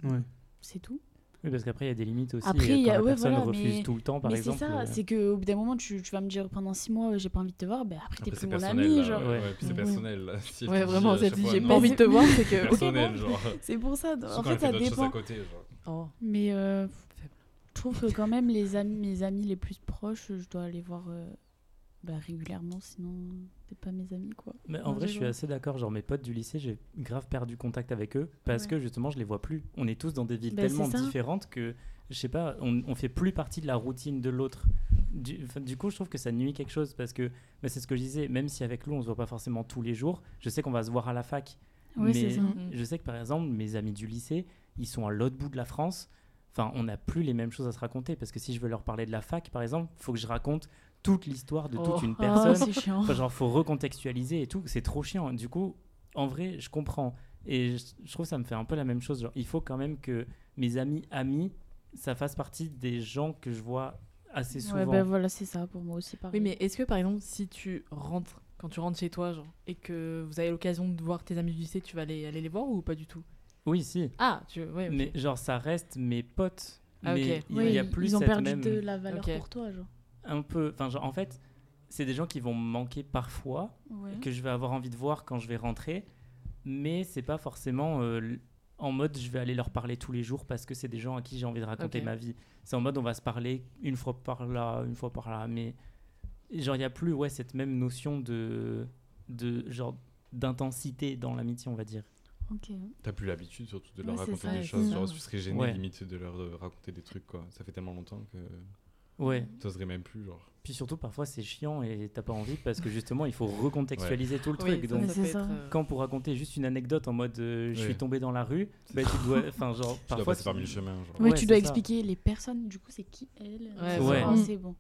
Ouais. c'est tout. Oui, parce qu'après, il y a des limites aussi. Après, il y quand a- la ouais, personne voilà, refuse mais- tout le temps, par mais c'est exemple. ça, euh, c'est qu'au bout d'un moment, tu, tu vas me dire pendant six mois j'ai pas envie de te voir, ben après t'es plus c'est mon ami, là, genre. ouais, puis c'est personnel. là. Si elle Ouais, vraiment, dit j'ai non, pas envie de te voir, c'est que. ok, personnel, bon. genre. C'est pour ça, Surtout en quand fait ça dépend. Oh. Mais euh, je trouve que quand même les amis, mes amis les plus proches, je dois les voir euh, bah, régulièrement, sinon c'est pas mes amis quoi. Mais en Non, vrai, je suis assez d'accord. Genre, mes potes du lycée, j'ai grave perdu contact avec eux parce Ouais. que justement, je les vois plus. On est tous dans des villes Ben, tellement différentes que, je sais pas, on, on fait plus partie de la routine de l'autre. Du, coup, je trouve que ça nuit quelque chose parce que ben, c'est ce que je disais, même si avec Lou, on se voit pas forcément tous les jours, je sais qu'on va se voir à la fac. Ouais, mais ça. Je sais que par exemple, mes amis du lycée, ils sont à l'autre bout de la France. Enfin, on n'a plus les mêmes choses à se raconter parce que si je veux leur parler de la fac, par exemple, faut que je raconte toute l'histoire de toute Oh. une Oh, personne. c'est chiant. Enfin, genre, faut recontextualiser et tout. C'est trop chiant. Du coup, en vrai, je comprends. Et je, je trouve que ça me fait un peu la même chose. Genre, il faut quand même que mes amis amis, ça fasse partie des gens que je vois assez souvent. Ouais, ben voilà, c'est ça pour moi aussi pareil. Oui, mais est-ce que par exemple, si tu rentres, quand tu rentres chez toi, genre, et que vous avez l'occasion de voir tes amis du lycée, tu vas aller, aller les voir ou pas du tout? Oui, si. Ah, tu ouais. Mais genre, ça reste mes potes. Ah, mais il y a ils- plus ils ont cette perdu même... de la valeur pour toi, genre. Un peu. Enfin, genre, en fait, c'est des gens qui vont me manquer parfois, Ouais. que je vais avoir envie de voir quand je vais rentrer, mais c'est pas forcément euh, en mode je vais aller leur parler tous les jours parce que c'est des gens à qui j'ai envie de raconter ma vie. C'est en mode on va se parler une fois par là, une fois par là, mais genre il y a plus ouais cette même notion de de genre d'intensité dans l'amitié, on va dire. Ok. T'as plus l'habitude surtout de leur raconter ça, des choses. Genre, tu serais gêné Ouais. limite de leur euh, raconter des trucs, quoi. Ça fait tellement longtemps que Ouais. t'oserais même plus, genre. Puis surtout parfois c'est chiant et t'as pas envie parce que justement il faut recontextualiser tout le Oui, truc. Donc être, euh, quand pour raconter juste une anecdote en mode euh, je suis tombé dans la rue, bah, tu dois, enfin genre Tu dois parfois passer par tu- mille chemins, genre. Ouais, Ouais, tu dois ça. expliquer les personnes, du coup, c'est qui elle Ouais, Ouais. Mm. c'est bon.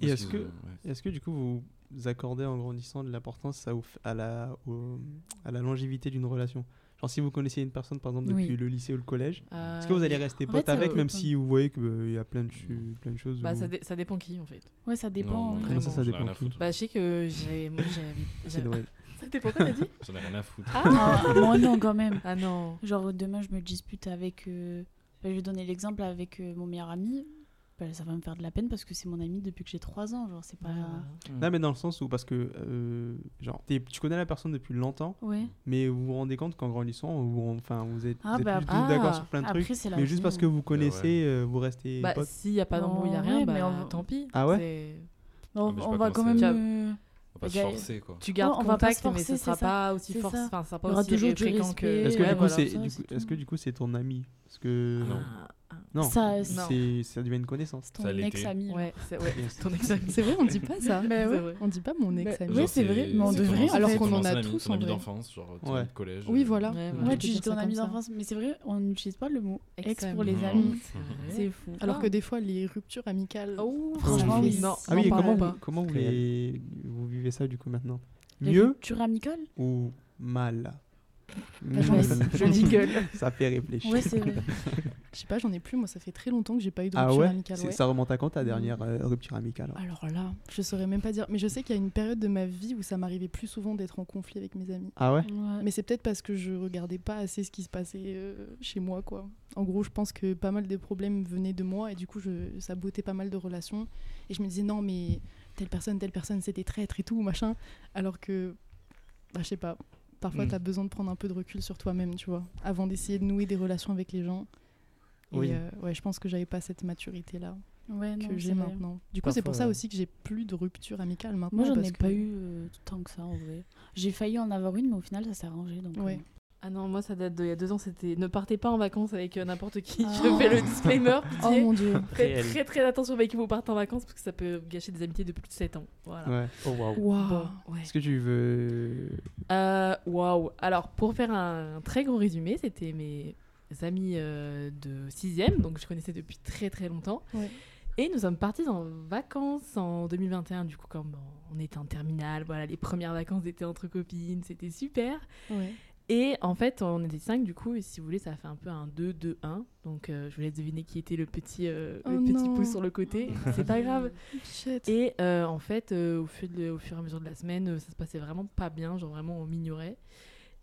Et est-ce que- ouais. Est-ce que du coup vous accordez en grandissant de l'importance à, la, au- à la longévité d'une relation? Genre si vous connaissez une personne par exemple Oui. depuis le lycée ou le collège, euh, est-ce que vous allez rester pote fait, avec même si vous voyez qu'il y a plein de, chu- plein de choses Bah, où- ça, dé- ça dépend qui en fait. Ouais, ça dépend. Non, euh, Comment ça, ça dépend qui. Bah, je sais que j'ai. moi, j'ai- C'est Noël. Ça dépend quoi t'as dit J'en ai rien à foutre. Ah, moi non, quand même. Ah non. Genre, demain, je me dispute avec. euh, je vais donner l'exemple avec euh, mon meilleur ami. Bah, ça va me faire de la peine parce que c'est mon ami depuis que j'ai 3 ans. Genre, c'est pas. Mm. Non mais dans le sens où parce que euh, genre t'es- tu connais la personne depuis longtemps, Ouais. mais vous vous rendez compte qu'en grandissant, vous, enfin vous êtes, Ah, vous êtes bah, plus ah, d'accord sur plein de Après, trucs, c'est la mais juste vie, parce hein. que vous connaissez, ouais. euh, vous restez Bah, potes. s'il n'y a pas d'amour, il n'y a rien, ouais, bah, mais on va- tant pis. Ah ouais C'est- On, Ah, mais je on sais va pas quand comment même. c'est- euh, On va pas se Gars, forcer, quoi. Tu gardes on va pas contact, se forcer, mais ce c'est sera ça. pas aussi C'est fort. ça. Enfin, ce sera Il y pas aura aussi toujours du fréquent respect. que. Est-ce que Ouais, du coup voilà, c'est ça, du c'est coup- est-ce tout. que du coup c'est ton ami? Parce que Non. Ah, Non, Ça, c'est ça devient une connaissance. Ton ex-ami. Ouais, c'est ouais, ex-ami. Vrai, on dit pas ça. Bah ouais. Vrai. On dit pas mon ex ami. Ouais, c'est vrai, mais on devrait, alors qu'on en a tous, ton ami d'enfance, genre ton de collège. Oui, euh, voilà. Ouais, tu dis ton ami d'enfance, mais c'est vrai, on n'utilise pas le mot ex Ex-ami. pour les Non. amis. C'est fou. Alors que des fois, les ruptures amicales. Oh, Franchement, oui. non. Ah oui, comment, vous, vivez ça du coup maintenant? Mieux ruptures amicales? ou mal? Ah, j'en ai- Je dis gueule. Ça fait réfléchir. Ouais, c'est vrai. Je sais pas, j'en ai plus. Moi, ça fait très longtemps que j'ai pas eu de ah rupture ouais, amicale. Ouais. Ça remonte à quand ta dernière euh, rupture amicale Alors là, je saurais même pas dire. Mais je sais qu'il y a une période de ma vie où ça m'arrivait plus souvent d'être en conflit avec mes amis. Ah ouais Ouais. Mais c'est peut-être parce que je regardais pas assez ce qui se passait euh, chez moi, quoi. En gros, je pense que pas mal des problèmes venaient de moi et du coup, je, ça bottait pas mal de relations. Et je me disais, non, mais telle personne, telle personne, c'était traître et tout, machin. Alors que, bah, je sais pas. Parfois, Mm. tu as besoin de prendre un peu de recul sur toi-même, tu vois, avant d'essayer de nouer des relations avec les gens. Et Oui. euh, ouais, je pense que j'avais pas cette maturité-là Ouais, non, que j'ai maintenant. Du coup, c'est pour ça ouais. aussi que j'ai plus de rupture amicale maintenant. Moi, j'en parce ai que- pas eu euh, tant que ça, en vrai. J'ai failli en avoir une, mais au final, ça s'est arrangé. Donc, Ouais. euh, Ah non, moi ça date d'il y a deux ans, c'était ne partez pas en vacances avec euh, n'importe qui. Ah. Je fais le disclaimer. Oh mon dieu. Faites très très attention avec qui vous partez en vacances parce que ça peut gâcher des amitiés de plus de 7 ans. Voilà. Ouais. Oh waouh. Bon, ouais. Est-ce que tu veux. Euh, Waouh. Alors, pour faire un très gros résumé, c'était mes amis euh, de 6ème, donc je connaissais depuis très très longtemps. Ouais. Et nous sommes partis en vacances en 2021, du coup, comme on était en terminale, voilà, les premières vacances étaient entre copines, c'était super. Ouais. Et en fait, on était 5 du coup, et si vous voulez, ça a fait un peu un 2-2-1. Donc, euh, je vous laisse deviner qui était le petit, euh, le Oh petit pouce sur le côté. C'est pas grave. Shit. Et euh, en fait, au, fur, de- au fur et à mesure de la semaine, ça se passait vraiment pas bien, genre vraiment on m'ignorait.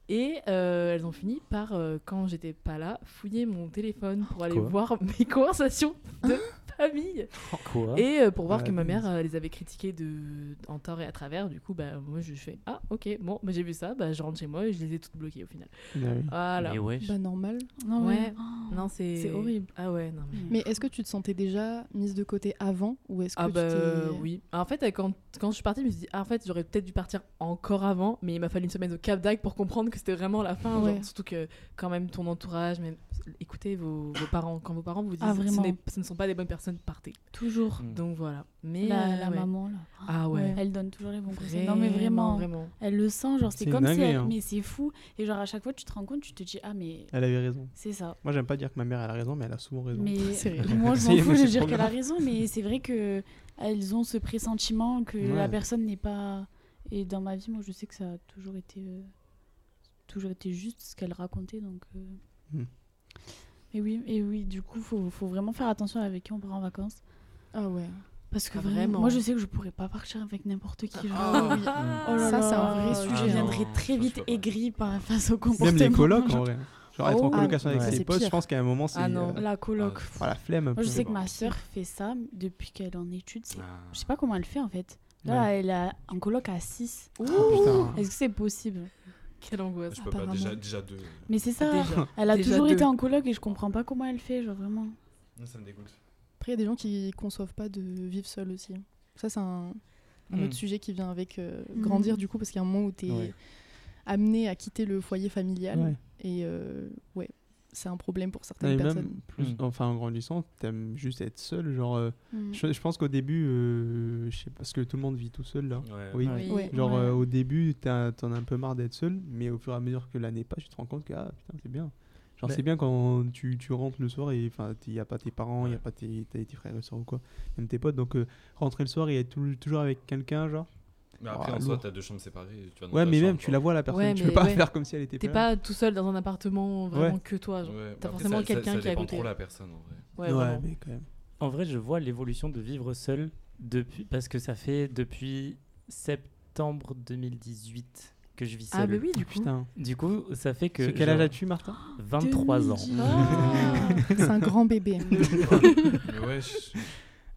Et elles ont fini par, quand j'étais pas là, fouiller mon téléphone pour aller Quoi voir mes conversations de famille. Quoi Et euh, pour voir Ah, que ma dingue. mère euh, les avait critiquées de, en tort et à travers, du coup, bah, moi je fais Ah, ok, bon, bah, j'ai vu ça, bah, je rentre chez moi et je les ai toutes bloquées au final. Ah oui. Voilà. Mais ouais. Bah normal. Non, Ouais. Oh, Non, c'est. C'est horrible. Ah ouais, non, mais. Mais est-ce que tu te sentais déjà mise de côté avant ou est-ce que Ah tu bah t'es- oui. En fait, euh, quand, quand je suis partie, je me suis dit, ah, en fait, j'aurais peut-être dû partir encore avant, mais il m'a fallu une semaine au Cap d'Agde pour comprendre que c'était vraiment la fin. Ouais. genre, surtout que quand même ton entourage, même, écoutez vos, vos parents, quand vos parents vous disent Ah, ce, ce ne sont pas des bonnes personnes, partez. Toujours. Mm. Donc voilà. Mais La, euh, la ouais. maman, là. Ah ouais. Elle donne toujours les bons conseils. Non, mais vraiment. vraiment. Elle le sent, genre, c'est comme si elle... hein. Mais c'est fou. Et genre, à chaque fois, tu te rends compte, tu te dis, ah, mais Elle avait raison. c'est ça. Moi, j'aime pas dire que ma mère elle a raison, mais elle a souvent raison. Mais moi, je m'en fous de dire qu'elle a raison, mais c'est vrai que elles ont ce pressentiment que la personne n'est pas. Et dans ma vie, moi, je sais que ça a toujours été, euh, toujours été juste ce qu'elle racontait, donc. euh. Hmm. Et oui, et oui, du coup, faut, faut vraiment faire attention avec qui on part en vacances. Ah ouais. Parce que Ah, vraiment, vraiment. moi, je sais que je pourrais pas partir avec n'importe qui. genre. Ah oui. Oh là Ça, c'est un vrai Je sujet, hein. viendrais Non, très je vite par, face au Même comportement. les colocs en vrai. Genre être en Oh, colocation avec ouais. ses C'est potes, je pense qu'à un moment c'est. Ah non. euh, La coloc. Ah, voilà, flemme Moi, je sais que ma sœur fait ça depuis qu'elle est en études. c'est- Ah. Je sais pas comment elle fait en fait. Là, Ouais. elle a en coloc à 6. Oh, putain. Est-ce que c'est possible? Quelle angoisse. Je peux pas, déjà, déjà deux. Mais c'est ça. Déjà. Elle a Déjà toujours deux. été en coloc et je comprends pas comment elle fait, genre vraiment. Non, ça me dégoûte. Après, il y a des gens qui conçoivent pas de vivre seul aussi. Ça, c'est un, un Mm. autre sujet qui vient avec euh, Mm. grandir, du coup, parce qu'il y a un moment où tu es Ouais. amené à quitter le foyer familial. Ouais. Et euh, ouais, c'est un problème pour certaines personnes. même plus, Mm. enfin en grandissant, t'aimes juste être seul. Genre, euh, Mm. je, je pense qu'au début, euh, je sais pas, parce que tout le monde vit tout seul là. Ouais. Oui. Genre Ouais. euh, au début, t'as- t'en as un peu marre d'être seul, mais au fur et à mesure que l'année passe, tu te rends compte que ah putain c'est bien. Genre Bah- c'est bien quand tu, tu rentres le soir et enfin il y a pas tes parents, il y a pas tes, tes, tes frères et soeurs ou quoi, même tes potes. Donc euh, rentrer le soir et être tou- toujours avec quelqu'un genre. Mais après, en soi, t'as deux chambres séparées. Tu vas Ouais mais même chambre, tu la vois la personne, Ouais, tu peux pas ouais. faire comme si elle était T'es pas. là. pas tout seul dans un appartement vraiment Ouais. que toi. T'as forcément quelqu'un qui dépend côté. trop la personne en vrai. Ouais, mais quand même. En vrai, je vois l'évolution de vivre seul depuis parce que ça fait depuis septembre 2018 que je vis seul. Ah, bah oui, du coup. Putain. Du coup, ça fait que quel âge as-tu Martin 23 ans. 2018. Ah. C'est un grand bébé. Mais ouais,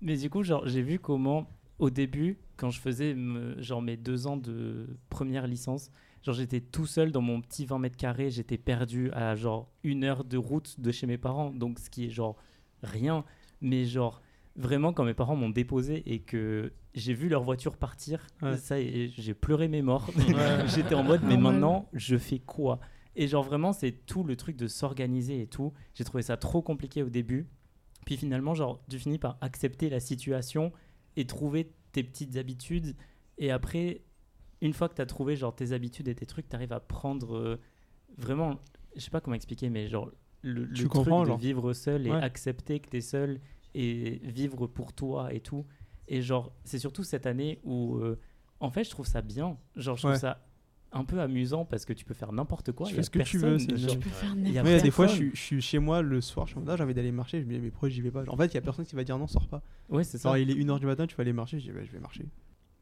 Mais du coup, genre, j'ai vu comment, au début, quand je faisais me- genre mes deux ans de première licence, genre j'étais tout seul dans mon petit 20 mètres carrés, j'étais perdu à genre une heure de route de chez mes parents, donc ce qui est genre rien. Mais genre, vraiment, quand mes parents m'ont déposé et que j'ai vu leur voiture partir, Ouais. ça, j'ai pleuré mes morts. J'étais en mode, mais maintenant, je fais quoi? Et genre vraiment, c'est tout le truc de s'organiser et tout. J'ai trouvé ça trop compliqué au début. Puis finalement, genre, tu finis par accepter la situation et trouver tes petites habitudes. Et après, une fois que tu as trouvé genre tes habitudes et tes trucs, tu arrives à prendre euh, vraiment, je sais pas comment expliquer, mais genre le, le Tu truc de genre. vivre seul et Ouais. accepter que tu es seul et vivre pour toi et tout. Et genre, c'est surtout cette année où, euh, en fait, je trouve ça bien. Genre, je trouve Ouais. ça un peu amusant parce que tu peux faire n'importe quoi. Tu y fais a ce que tu veux, Tu peux faire n'importe Ouais, des fois, je suis, je suis chez moi le soir, je suis en mode, ah, j'ai envie d'aller marcher. Je me dis, mais pourquoi j'y vais pas? En fait, il y a personne qui va dire non, sors pas. Ouais, c'est ça. Genre, il est 1h du matin, tu vas aller marcher. Je dis, bah, je vais marcher.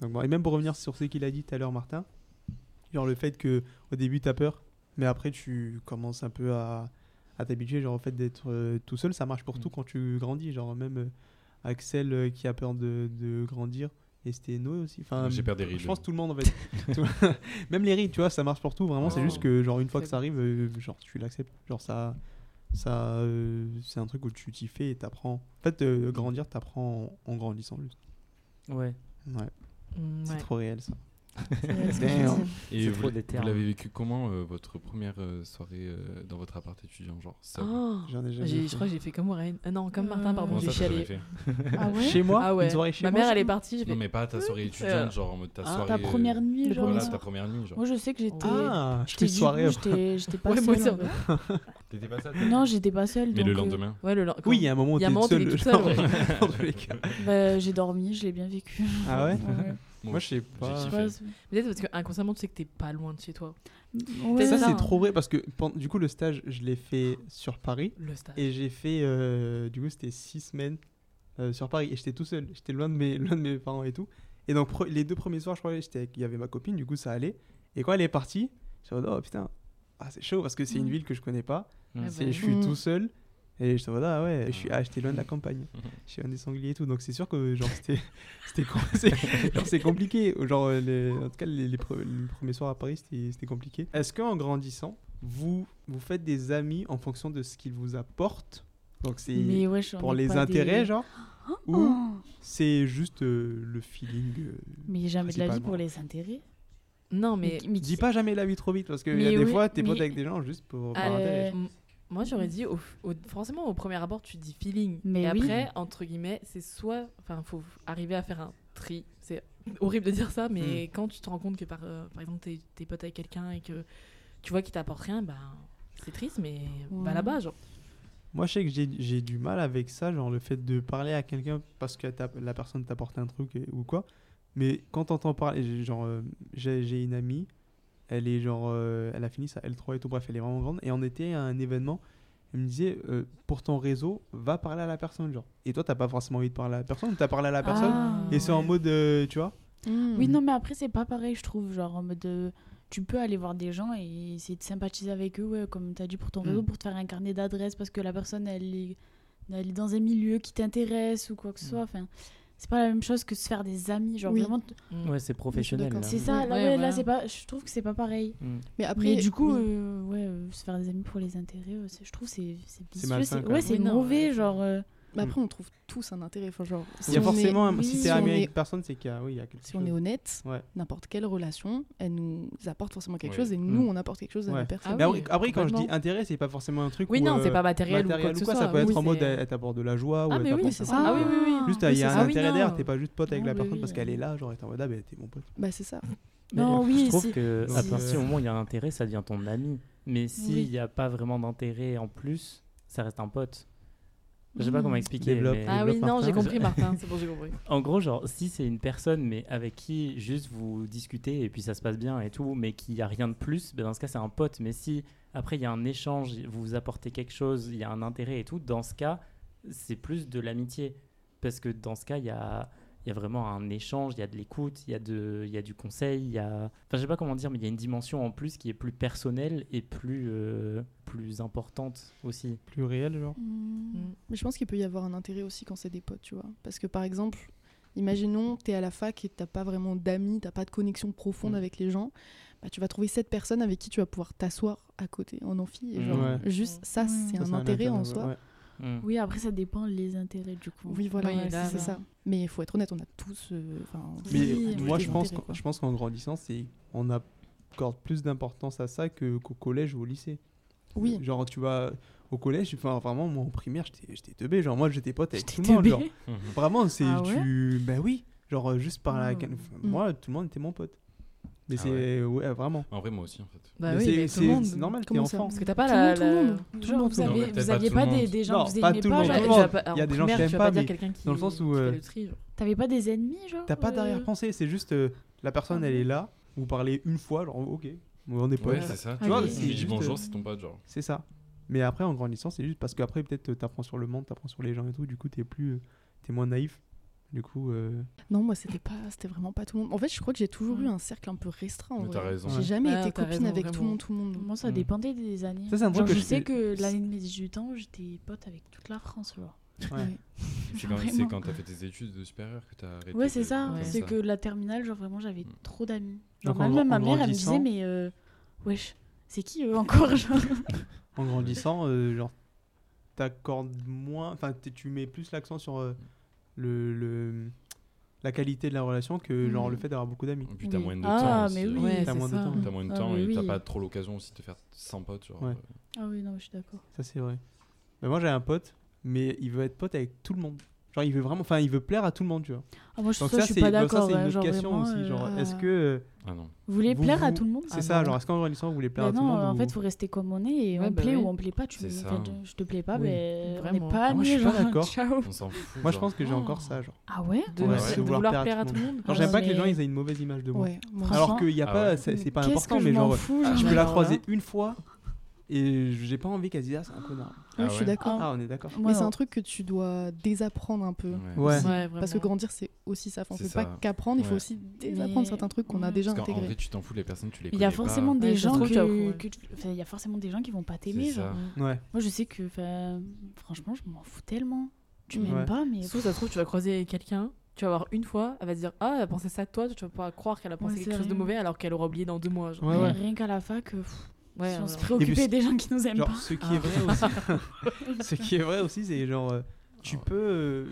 Donc, bon, et même pour revenir sur ce qu'il a dit tout à l'heure, Martin, genre le fait que au début, tu as peur, mais après, tu commences un peu à, à t'habituer. Genre, au fait d'être euh, tout seul, ça marche pour Mm. tout quand tu grandis. Genre, même euh, Axel euh, qui a peur de, de grandir. Et c'était Noé aussi. Enfin, J'ai peur des rides. Je pense tout le monde en fait. Même les rides, tu vois, ça marche pour tout. Vraiment, c'est juste que genre une fois que ça arrive, euh, genre tu l'acceptes. Genre ça, ça, euh, c'est un truc où tu t'y fais et t'apprends. En fait, euh, grandir, t'apprends en, en grandissant juste. Ouais. Ouais, Mm, c'est ouais. trop réel ça. Et vous, vous l'avez vécu comment euh, votre première euh, soirée euh, dans votre appart étudiant genre seul? Oh, J'en ai jamais j'ai- fait. je crois que j'ai fait comme Warren. Ah non, comme Martin, pardon, j'ai ça, chialé. fait? Ah ouais? Chez moi, Ah ouais. une soirée chez Ma moi. mère, elle est partie. J'ai fait. Non mais pas ta soirée étudiante, genre en mode ta Ah, soirée. Ta euh, première nuit, genre. Voilà, ta première nuit genre. Moi, je sais que j'étais. Ah, je j'étais soirée. j'étais j'étais pas seule. T'étais pas seule Non, j'étais pas seule. Mais le lendemain? Ouais, le lendemain. Oui, il y a un moment où Il y a un moment où t'es seule, bah, j'ai dormi, je l'ai bien vécu. Ah Ouais. Moi, je sais pas. Peut-être parce que inconsciemment, tu sais que t'es pas loin de chez toi. ouais, Ça, c'est trop vrai parce que du coup, le stage, je l'ai fait sur Paris. Le stage. Et j'ai fait, euh, du coup, c'était six semaines euh, sur Paris. Et j'étais tout seul. J'étais loin de mes, loin de mes parents et tout. Et donc, les deux premiers soirs, je crois, j'étais avec- il y avait ma copine, du coup, ça allait. Et quand elle est partie, je me suis dit, oh putain, ah, c'est chaud parce que c'est une Mm. ville que je connais pas. Mm. Ah bah je suis tout seul. Et je dit, ah ouais, je suis, ah, j'étais loin de la campagne. Je suis un des sangliers et tout. Donc, c'est sûr que, genre, c'était, c'est- compliqué. Genre, euh, les- en tout cas, les, les pre- les premiers soirs à Paris, c'était, c'était compliqué. Est-ce qu'en grandissant, vous, vous faites des amis en fonction de ce qu'ils vous apportent? Donc, c'est ouais, pour les intérêts, des- genre? Ou Oh c'est juste euh, le feeling euh, Mais jamais de la vie pour les intérêts. Non, mais. mais Dis pas jamais la vie trop vite parce qu'il y a des oui, fois, t'es mais- avec des gens juste pour, par Euh, intérêt. Moi, j'aurais dit, au, au- forcément, au premier abord, tu dis feeling. Mais et oui. après, entre guillemets, c'est soit. Enfin, faut arriver à faire un tri. C'est horrible de dire ça, mais quand tu te rends compte que, par, euh, par exemple, t'es t'es pote avec quelqu'un et que tu vois qu'il t'apporte rien, ben. C'est triste, mais Ouais. là-bas, genre. Moi, je sais que j'ai j'ai du mal avec ça, genre le fait de parler à quelqu'un parce que la personne t'apporte un truc et- ou quoi. Mais quand t'entends parler, genre, euh, j'ai j'ai une amie, elle est genre, euh, elle a fini sa L3 et tout, bref, elle est vraiment grande. Et on était à un événement, elle me disait, euh, pour ton réseau, va parler à la personne, genre. Et toi, t'as pas forcément envie de parler à la personne, t'as parlé à la personne. Ah. Et c'est en mode, euh, tu vois? Oui, non, mais après, c'est pas pareil, je trouve. Genre, en mode. euh, tu peux aller voir des gens et essayer de sympathiser avec eux, ouais, comme tu as dit pour ton réseau, pour te faire un carnet d'adresses parce que la personne, elle est, elle est dans un milieu qui t'intéresse ou quoi que ce soit. Enfin, c'est pas la même chose que se faire des amis. Genre, Oui. vraiment, Mm. Ouais, c'est professionnel. c'est ça. Là, ouais, ouais, voilà. là, c'est pas, je trouve que c'est pas pareil. Mm. Mais après, Mais du coup, oui. euh, ouais, euh, se faire des amis pour les intérêts, euh, c'est- je trouve que c'est c'est Ouais, c'est mauvais, ouais, genre. Euh, Mais après, on trouve tous un intérêt. Enfin, genre, Il si y a forcément, est- un- oui, si si t'es on ami est- avec une personne, c'est qu'il y a, oui, il y a quelque Si on est honnête, Ouais. n'importe quelle relation, elle nous apporte forcément quelque Ouais. chose et nous, Mm. on apporte quelque chose à Ouais. la personne. Ah oui, après, après, quand je dis intérêt, c'est pas forcément un truc Oui, où, non, euh, c'est pas matériel, ou quoi matériel que ou quoi, ça peut être en mode elle, t'apporte de la joie ou Ah, elle mais oui, t'apporte c'est ça. Ah oui, oui, oui. Juste, il y a un oui, intérêt derrière, t'es pas juste pote avec Non, la personne parce euh. qu'elle est là, genre, t'es en mode, ah, t'es mon pote. Bah, c'est ça. Non, je oui, trouve si- que à si- partir du moment où il y a un intérêt, ça devient ton ami. Mais s'il n'y a pas vraiment d'intérêt en plus, ça reste un pote. Je sais pas comment Mm. expliquer. Développe. mais- Ah oui, non, j'ai compris, Martin. C'est bon, j'ai compris. En gros, genre, si c'est une personne, mais avec qui juste vous discutez et puis ça se passe bien et tout, mais qu'il n'y a rien de plus, ben dans ce cas, c'est un pote. Mais si après il y a un échange, vous vous apportez quelque chose, il y a un intérêt et tout, dans ce cas, c'est plus de l'amitié. Parce que dans ce cas, il y a, il y a vraiment un échange, il y a de l'écoute, il y, a de- il y a du conseil, il y a. Enfin, je sais pas comment dire, mais il y a une dimension en plus qui est plus personnelle et plus, euh, plus importante aussi. Plus réelle, genre mmh. Mmh. Mais je pense qu'il peut y avoir un intérêt aussi quand c'est des potes, tu vois. Parce que par exemple, imaginons, tu es à la fac et t'as pas vraiment d'amis, t'as pas de connexion profonde mmh. avec les gens. Bah, tu vas trouver cette personne avec qui tu vas pouvoir t'asseoir à côté en amphi. Juste ça, c'est un, intérêt en soi. Oui, après, ça dépend les intérêts du coup. Oui, voilà, c'est ça. Mais il faut être honnête, on a tous. Euh, Mais moi, je pense, qu'en grandissant, on accorde plus d'importance à ça qu'au collège ou au lycée. Oui. Genre, tu vas au collège, enfin, vraiment, moi en primaire, j'étais teubé. Genre, moi j'étais pote avec tout le monde. Genre. Mhm. vraiment, c'est. Ah tu... Ben oui. Genre, euh, juste par la. Ah. Mm. Moi, tout le monde était mon pote. Mais ah c'est. Ouais. vraiment. En vrai, moi aussi, en fait. Bah oui, c'est normal, t'es enfant. Parce que t'as pas la. Tout le monde. La... Tout vous, aviez pas, des, des gens que vous aimiez pas. Il y a des gens que t'aimes pas, mais. Dans le sens où. Euh, T'avais pas des ennemis, genre T'as pas euh d'arrière-pensée, c'est juste la personne, ah elle est là, vous parlez une fois, genre, ok, on est pas. C'est ça. Tu vois, oui. c'est juste... bonjour, euh, c'est ton pote, genre. C'est ça. Mais après, en grandissant, c'est juste parce qu'après, peut-être, t'apprends sur le monde, t'apprends sur les gens et tout. Du coup, t'es plus, euh, t'es moins naïf. Du coup. Euh, non, moi, c'était pas, c'était vraiment pas tout le monde. En fait, je crois que j'ai toujours eu un cercle un peu restreint. J'ai jamais ah, été copine avec tout le monde, tout le monde. Moi, ça mm. dépendait des années. Je sais que l'année de mes 18 ans, j'étais pote avec toute la France, genre. C'est quand, t'as fait tes études supérieures que t'as arrêté. Ouais, c'est ça. C'est que la terminale, genre vraiment, j'avais hmm. trop d'amis. Donc, en, même ma mère, elle me disait, mais euh, wesh, c'est qui eux encore genre? En grandissant, euh, genre, t'accordes moins, enfin, tu mets plus l'accent sur euh, hmm. le, la qualité de la relation que genre le hmm. fait d'avoir beaucoup d'amis. Et puis t'as moins de ah, temps. Ah, mais oui, ouais, t'as moins, de temps. T'as moins de temps et t'as pas trop l'occasion aussi de te faire 100 potes. Euh. Ah oui, non, je suis d'accord. Ça, c'est vrai. mais moi, j'avais un pote mais il veut être pote avec tout le monde. Genre, il veut vraiment, enfin, il veut plaire à tout le monde, tu vois. Ah, moi, je, Donc, ça, je suis pas bah, d'accord. c'est une autre question aussi. Genre, euh, est-ce que. Vous voulez plaire à bah tout le monde? C'est ça, genre, est-ce qu'en grandissant, vous voulez plaire à tout le monde En fait, vous restez comme on est et ouais, on plaît ou on plaît pas. Tu je te plais pas, mais on n'est pas amis, genre, ciao. Moi, je pense que j'ai encore ça, genre. Ah ouais? De vouloir plaire à tout le monde. Genre, j'aime pas que les gens ils aient une mauvaise image de moi. Alors qu'il n'y a pas, c'est pas important, mais genre, je peux la croiser hein. une fois et j'ai pas envie qu'elle dise, ah, c'est un connard. Ah ouais. je suis d'accord. Ah, on est d'accord. Mais c'est un truc que tu dois désapprendre un peu. Ouais. ouais Parce que grandir, c'est aussi ça. Enfin, on peut ça. pas qu'apprendre, il faut aussi désapprendre mais... certains trucs qu'on a déjà intégrés. En vrai, tu t'en fous, les personnes, tu les connais. Il y a forcément pas. des gens il y a forcément des gens qui vont pas t'aimer. Moi, je sais que, franchement, je m'en fous tellement. Tu m'aimes pas, mais. Sauf ça trouve, tu vas croiser quelqu'un tu vas voir une fois, elle va se dire Ah, elle a pensé ça de toi, tu vas pas croire qu'elle a pensé ouais, quelque chose de mauvais alors qu'elle aura oublié dans deux mois. Genre. Ouais, ouais. Rien qu'à la fac, euh, pff, Ouais, si on se préoccupait des gens qui nous aiment pas. Ce qui, est vrai aussi, c'est genre, euh, tu peux euh,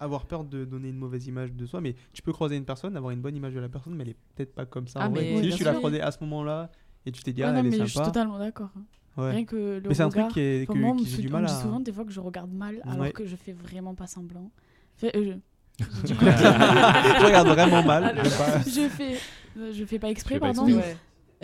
avoir peur de donner une mauvaise image de soi, mais tu peux croiser une personne, avoir une bonne image de la personne, mais elle est peut-être pas comme ça. Ah juste tu l'as croisée à ce moment-là et tu t'es dit, ouais, ah, non, elle mais est sympa. Je suis totalement d'accord. Hein. Rien que le mais c'est un truc qui est, que, moi, qui j'ai du mal à... souvent des fois que je regarde mal alors ouais. que je fais vraiment pas semblant. Fait, euh, je... regarde vraiment mal. Je, pas... fais, euh, je fais pas exprès, pardon.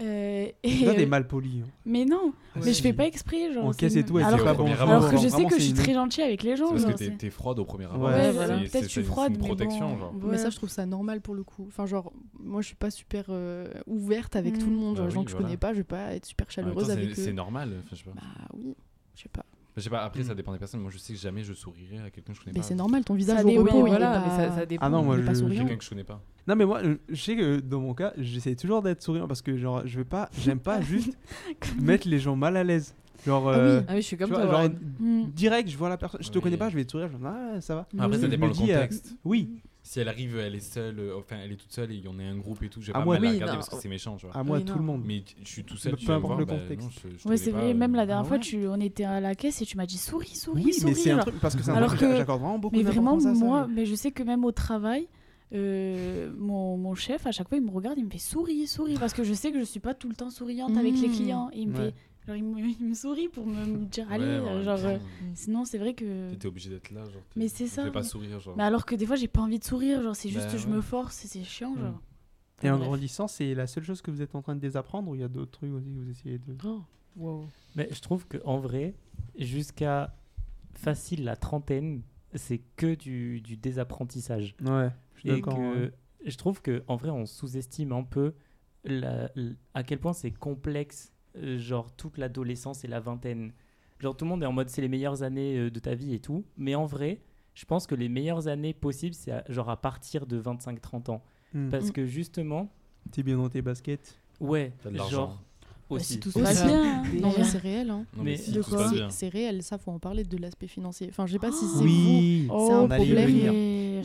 Euh, et... Là, t'es euh, mal poli. Hein. Mais non, mais je fais pas exprès. Genre, Encaisse et tout, alors. Pas bon. alors que je sais que je suis très gentille avec les gens. C'est parce genre, que t'es froide au premier abord. Ouais, voilà. Peut-être que je suis froide. Une protection, mais, genre. Mais ça, je trouve ça normal pour le coup. Enfin, genre, moi, je suis pas super euh, ouverte avec tout le mm. monde. Genre, bah, gens que je connais pas, je vais pas être super chaleureuse avec eux. C'est normal. Bah oui, je sais pas. Je pas, après, ça mm. dépend des personnes. Moi, je sais que jamais je sourirai à quelqu'un que je connais pas. Mais c'est normal, ton visage ça au dépend, mais ça, ça, dépend. Ah non, moi, je, je quelqu'un que je connais pas. Non, mais moi, euh, je sais que dans mon cas, j'essaie toujours d'être souriant parce que, genre, je veux pas, j'aime pas juste mettre les gens mal à l'aise. Genre, Direct, je vois la personne, je te connais pas, je vais te sourire, genre, ah, ça va. Après, ça dépend du euh, contexte. Oui. Si elle arrive, elle est seule, euh, enfin, elle est toute seule et il y en a un groupe et tout, j'ai pas moi, mal à regarder non. parce que c'est méchant, tu vois. À moi, tout le monde. Mais je suis tout seul, tu peu importe le bah, contexte. oui, c'est vrai, euh, même la dernière ah fois, tu, on était à la caisse et tu m'as dit souris, souris, souris. mais c'est un truc, parce que c'est un truc que j'accorde vraiment beaucoup Mais vraiment, moi, mais je sais que même au travail, mon, mon, chef, à chaque fois, il me regarde, il me fait sourire, sourire, parce que je sais que je suis pas tout le temps souriante avec les mmh. clients. Il me fait Il, me, sourit pour me, dire allez. Euh, genre, euh, sinon, c'est vrai que. T'étais obligé d'être là. Genre, mais c'est ça. pas sourire. Genre. Mais alors que des fois, j'ai pas envie de sourire. Genre, c'est juste que je me force et c'est chiant. Genre. Mm. et en grandissant, c'est la seule chose que vous êtes en train de désapprendre ou il y a d'autres trucs aussi que vous essayez de. Oh, wow. Mais je trouve qu'en vrai, jusqu'à facile la trentaine, c'est que du, désapprentissage. Ouais, je suis Je trouve qu'en vrai, on sous-estime un peu à quel point c'est complexe euh, genre toute l'adolescence et la vingtaine. Genre tout le monde est en mode c'est les meilleures années euh, de ta vie et tout, mais en vrai, je pense que les meilleures années possibles, c'est genre à partir de 25-30 ans. Hmm. Parce hmm. que justement... T'es bien dans tes baskets Ouais, genre... Aussi. Si tout se passe bien, hein. non mais c'est réel. Hein. Non, mais c'est réel, ça faut en parler de l'aspect financier. Enfin, je sais pas si ah. c'est oui. vous, c'est un problème.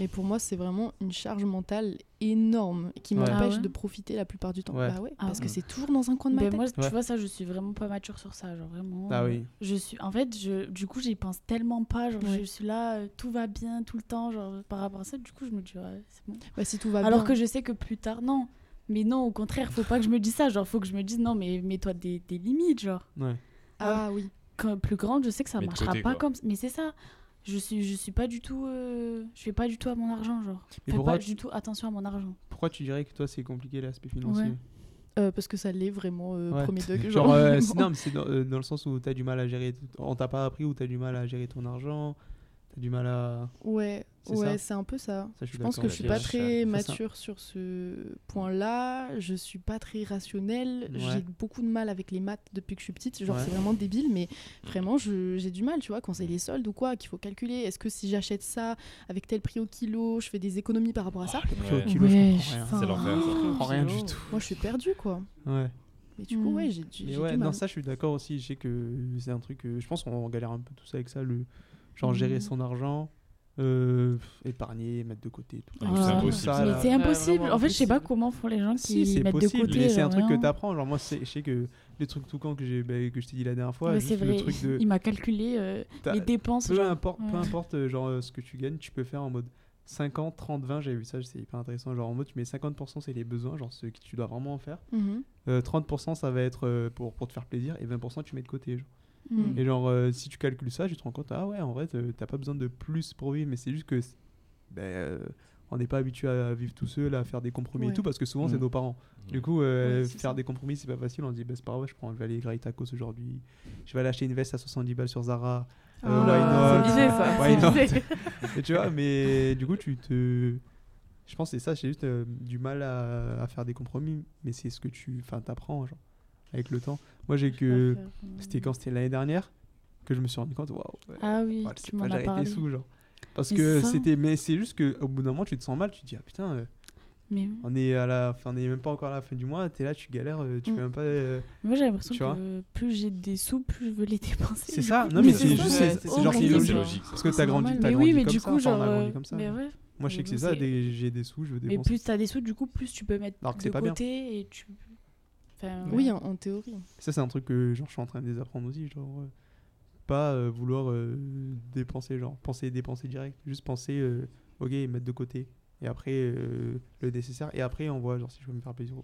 Et pour moi, c'est vraiment une charge mentale énorme qui m'empêche ah de profiter la plupart du temps. Bah ah parce que c'est toujours dans un coin de ma ben, tête. Bah moi, tu vois, ça, je suis vraiment pas mature sur ça. Genre, vraiment. Bah je suis... En fait, je... du coup, j'y pense tellement pas. Genre, je suis là, euh, tout va bien tout le temps. Genre, par rapport à ça, du coup, je me dis, c'est bon. Bah, si tout va Alors que je sais que plus tard, non. Mais non, au contraire, faut pas que je me dise ça. Genre, faut que je me dise, non, mais mets-toi des, des limites, genre. Ah, ah oui. Plus grande, je sais que ça mais marchera pas quoi. comme. Mais c'est ça. Je suis, je suis pas du tout. euh, Je fais pas du tout à mon argent, genre. Mais Fais pas tu- du tout attention à mon argent. Pourquoi tu dirais que toi c'est compliqué l'aspect financier Ouais. Euh, parce que ça l'est vraiment euh, Ouais. premier degré. Genre, Genre, euh, c'est- non, mais c'est dans, dans le sens où t'as du mal à gérer. On t'a pas appris ou t'as du mal à gérer ton argent. T'as du mal à. Ouais, C'est ouais, ça c'est un peu ça. Ça, je pense que je suis pas très ça. mature sur ce point-là. Je suis pas très rationnelle. Ouais. J'ai beaucoup de mal avec les maths depuis que je suis petite. Genre, Ouais. c'est vraiment débile, mais vraiment, je- j'ai du mal, tu vois, quand c'est les soldes ou quoi, qu'il faut calculer. Est-ce que si j'achète ça avec tel prix au kilo, je fais des économies par rapport à ça? Le prix au Ouais. kilo, je Ouais, comprends rien. enfin, C'est l'enfer, ça. Je comprends rien du tout. Moi, je suis perdue, quoi. Ouais. Mais du coup, Mm. ouais, j'ai ouais, du non, mal. ça, je suis d'accord aussi. Je sais que c'est un truc. euh, je pense qu'on galère un peu tous avec ça. Le, genre, gérer Mhm. son argent, euh, épargner, mettre de côté. Tout. Ah, c'est impossible. Mais c'est en fait, je sais pas comment font les gens Si, qui c'est mettent possible, de côté. mais c'est un genre, truc que t'apprends. Genre, moi, je sais que les trucs tout quand que j'ai, bah, que je t'ai dit la dernière fois, juste c'est le vrai. truc de. Il m'a calculé euh, les dépenses. peu genre. importe, peu importe euh, genre, euh, ce que tu gagnes, tu peux faire en mode 50, 30, 20. J'avais vu ça, c'est hyper intéressant. Genre, en mode, tu mets 50%, c'est les besoins, genre ceux que tu dois vraiment en faire. Mhm. Euh, 30%, ça va être euh, pour, pour te faire plaisir. Et 20%, tu mets de côté. Genre. Mm. Et genre, euh, si tu calcules ça, tu te rends compte, ah ouais, en vrai, t'as pas besoin de plus pour vivre, mais c'est juste que ben, euh, on n'est pas habitué à vivre tout seul, à faire des compromis et tout, parce que souvent, c'est Mm. nos parents. Du coup, euh, Ouais, faire ça. des compromis, c'est pas facile. On se dit, bah, c'est pas grave, je, prends, je vais aller grailler tacos aujourd'hui. Je vais aller acheter une veste à 70 balles sur Zara. Euh, Ah, why not? C'est visé, ça. Why not? Et tu vois, mais du coup, tu te. Je pense que c'est ça, c'est juste euh, du mal à, à faire des compromis, mais c'est ce que tu. Enfin, t'apprends, genre, avec le temps. Moi, j'ai que. Faire, euh, C'était quand c'était l'année dernière que je me suis rendu compte, waouh, ouais, Ah oui, ouais, tu pas m'en as sous, genre. Parce Mais que ça- c'était. Mais c'est juste qu'au bout d'un moment, tu te sens mal, tu te dis, ah putain, euh, Mais on est à la fin, on est même pas encore à la fin du mois, t'es là, tu galères, euh, tu Mm. fais même pas. euh, moi j'ai l'impression que plus j'ai des sous, plus je veux les dépenser. C'est ça, coup. non, mais c'est c'est ça, juste, c'est genre, c'est logique. C'est genre. logique. ça. Parce que t'as grandi, Mais grandi oui, mais comme du ça, coup, enfin, genre. on a grandi comme ça. Mais ouais. Moi, je sais que c'est Mais ça, que j'ai des sous, je veux Mais dépenser. plus t'as des sous, du coup, plus tu peux mettre Alors que de c'est pas bien. côté et tu. Enfin, Oui, en, en théorie. Ça, c'est un truc que genre, je suis en train de désapprendre aussi. Genre, euh, pas euh, vouloir euh, dépenser, genre, penser dépenser direct. Juste penser, euh, ok, mettre de côté. Et après, euh, le nécessaire. Et après, on voit, genre, si je veux me faire plaisir.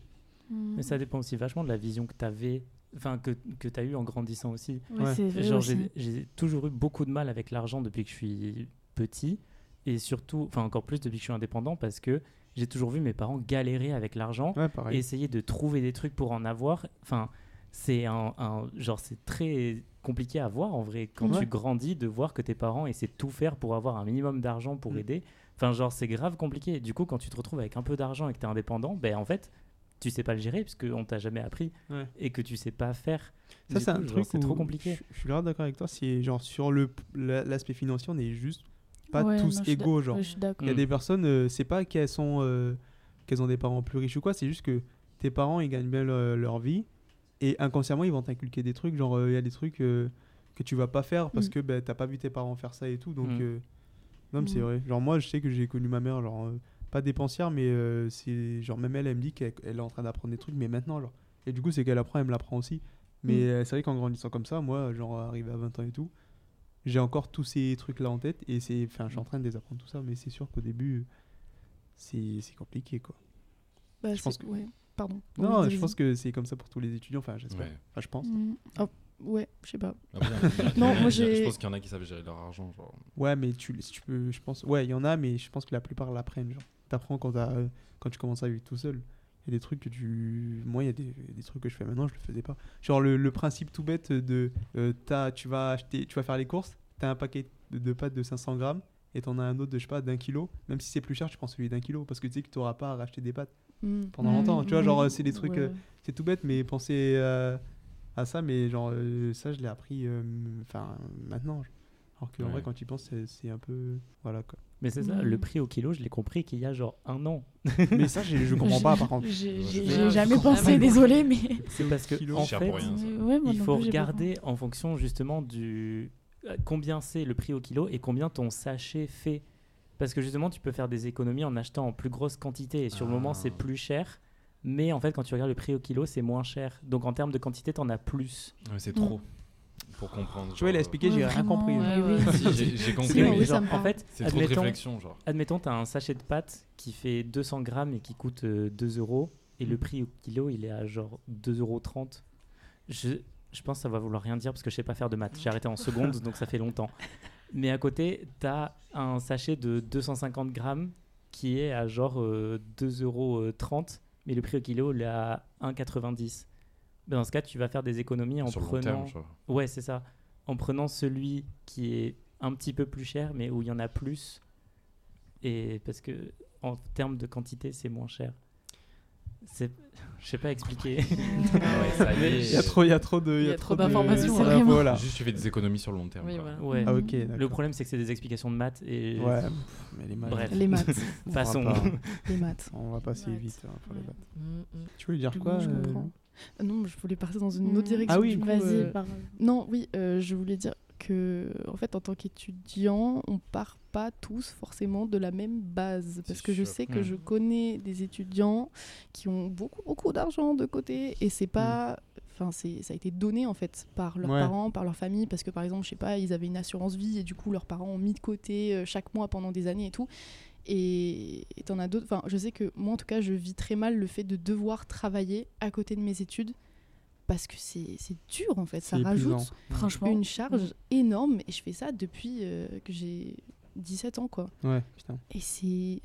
Mm. Mais ça dépend aussi vachement de la vision que tu avais, enfin que, que tu as eu en grandissant aussi. Ouais. Genre, j'ai toujours eu beaucoup de mal avec l'argent depuis que je suis petit. Et surtout, enfin encore plus depuis que je suis indépendant parce que j'ai toujours vu mes parents galérer avec l'argent Ouais, et essayer de trouver des trucs pour en avoir. Enfin, c'est un, un- genre c'est très compliqué à voir en vrai quand Ouais. tu grandis de voir que tes parents essaient de tout faire pour avoir un minimum d'argent pour Mm. aider. Enfin, genre c'est grave compliqué. Du coup, quand tu te retrouves avec un peu d'argent et que tu es indépendant, ben en fait, tu sais pas le gérer parce qu'on t'a jamais appris Ouais. et que tu sais pas faire. Ça, c'est un truc c'est trop compliqué. Je, suis grave d'accord avec toi. C'est genre, sur l'aspect financier, on est juste pas Ouais, tous égaux, genre. Il y a Mm. des personnes, euh, c'est pas qu'elles sont euh, qu'elles ont des parents plus riches ou quoi, c'est juste que tes parents ils gagnent bien le- leur vie et inconsciemment ils vont t'inculquer des trucs, genre euh, il y a des trucs euh, que tu vas pas faire parce Mm. que bah, t'as pas vu tes parents faire ça et tout, donc Mm. euh, non mais c'est Mm. vrai. Genre moi je sais que j'ai connu ma mère, genre euh, pas dépensière mais euh, c'est genre même elle elle me dit qu'elle elle est en train d'apprendre des trucs mais maintenant genre et du coup c'est qu'elle apprend elle me l'apprend aussi. Mais Mm. euh, c'est vrai qu'en grandissant comme ça, moi genre arrivé à 20 ans et tout, j'ai encore tous ces trucs là en tête et c'est enfin je suis en train de désapprendre tout ça mais c'est sûr qu'au début c'est c'est compliqué quoi. Bah, Je pense que- ouais. Pardon. Non, je pense que c'est comme ça pour tous les étudiants, enfin j'espère. Ouais. Enfin je pense. Mm. Ouais, je sais pas. Après, il y a- il y a- Non, moi, Je pense qu'il y en a qui savent gérer leur argent. Genre. Ouais, mais tu, si tu peux, je pense. Ouais, il y en a, mais je pense que la plupart l'apprennent. Genre, t'apprends quand, euh, quand tu commences à vivre tout seul. Il y a des trucs que tu. Moi, il y a des, des trucs que je fais maintenant, je le faisais pas. Genre le, le principe tout bête de. euh, t'as, tu vas acheter, tu vas faire les courses, t'as un paquet de, de pâtes de 500 grammes et t'en as un autre de, je sais pas, d'un kilo. Même si c'est plus cher, tu prends celui d'un kilo parce que tu sais que t'auras pas à racheter des pâtes Mm. pendant Mm, longtemps. Tu vois, mm, genre, c'est des trucs. ouais, euh, c'est tout bête, mais penser euh, à ça, mais genre, euh, ça, je l'ai appris euh, enfin maintenant. genre. Alors qu'en Ouais. vrai, quand tu y penses, c'est- c'est un peu. Voilà quoi. Mais c'est ça, le prix au kilo, je l'ai compris qu'il y a genre un an. mais ça, j'ai- je comprends pas par contre. J'ai jamais pensé, désolé, mais. C'est parce que kilo, en cher fait, pour rien, ça. Ouais, moi il non faut plus, j'ai pas regarder en fonction justement du euh, combien c'est le prix au kilo et combien ton sachet fait. Parce que justement, tu peux faire des économies en achetant en plus grosse quantité et sur le moment, Ah. c'est plus cher. Mais en fait, quand tu regardes le prix au kilo, c'est moins cher. Donc en termes de quantité, t'en as plus. Ouais, c'est trop. Pour comprendre. Tu vois, il a genre, expliqué, j'ai rien compris. ouais, Ouais, oui. ouais. Si, j'ai- compris. En fait, C'est trop de admettons, réflexion, genre. admettons, tu as un sachet de pâtes qui fait 200 grammes et qui coûte euh, 2 euros. et le prix au kilo, il est à genre 2,30€. Je, je pense que ça va vouloir rien dire parce que je sais pas faire de maths. J'ai arrêté en seconde, donc ça fait longtemps. Mais à côté, tu as un sachet de 250 grammes qui est à genre euh, 2,30€, mais le prix au kilo, il est à 1,90€. Ben, Dans ce cas, tu vas faire des économies en Sur le long prenant. terme. Ouais, c'est ça. En prenant celui qui est un petit peu plus cher, mais où il y en a plus. Et parce que en termes de quantité, c'est moins cher. C'est, je sais pas expliquer. Ouais. Il y a trop, il y a trop de, Il y a trop d'informations, vraiment. voilà. Juste, tu fais des économies sur le long terme. Oui, quoi. voilà. ouais. Ah ok. Le problème, c'est que c'est des explications de maths et Ouais. pff, Mais les maths. Bref. Les maths. passons. pas- Les maths. On va passer Maths. vite hein, pour les Ouais. maths. Mm, mm. Tu voulais dire Du quoi coup, je euh, comprends. Ah non, je voulais partir dans une Mm. autre direction. Ah oui. Vas-y, euh, parle. Non, oui, euh, je voulais dire que, en fait, en tant qu'étudiant, on part pas tous forcément de la même base. Parce que je sais que Mm. je connais des étudiants qui ont beaucoup, beaucoup d'argent de côté et c'est pas. Enfin, c'est, ça a été donné en fait par leurs Ouais. parents, par leur famille, parce que par exemple, je sais pas, ils avaient une assurance vie et du coup leurs parents ont mis de côté euh, chaque mois pendant des années et tout. Et t'en as d'autres. Enfin, je sais que moi en tout cas, je vis très mal le fait de devoir travailler à côté de mes études parce que c'est, c'est dur en fait. Ça rajoute épuisant. Franchement, une charge énorme et je fais ça depuis euh, que j'ai 17 ans quoi. Ouais, putain. Et c'est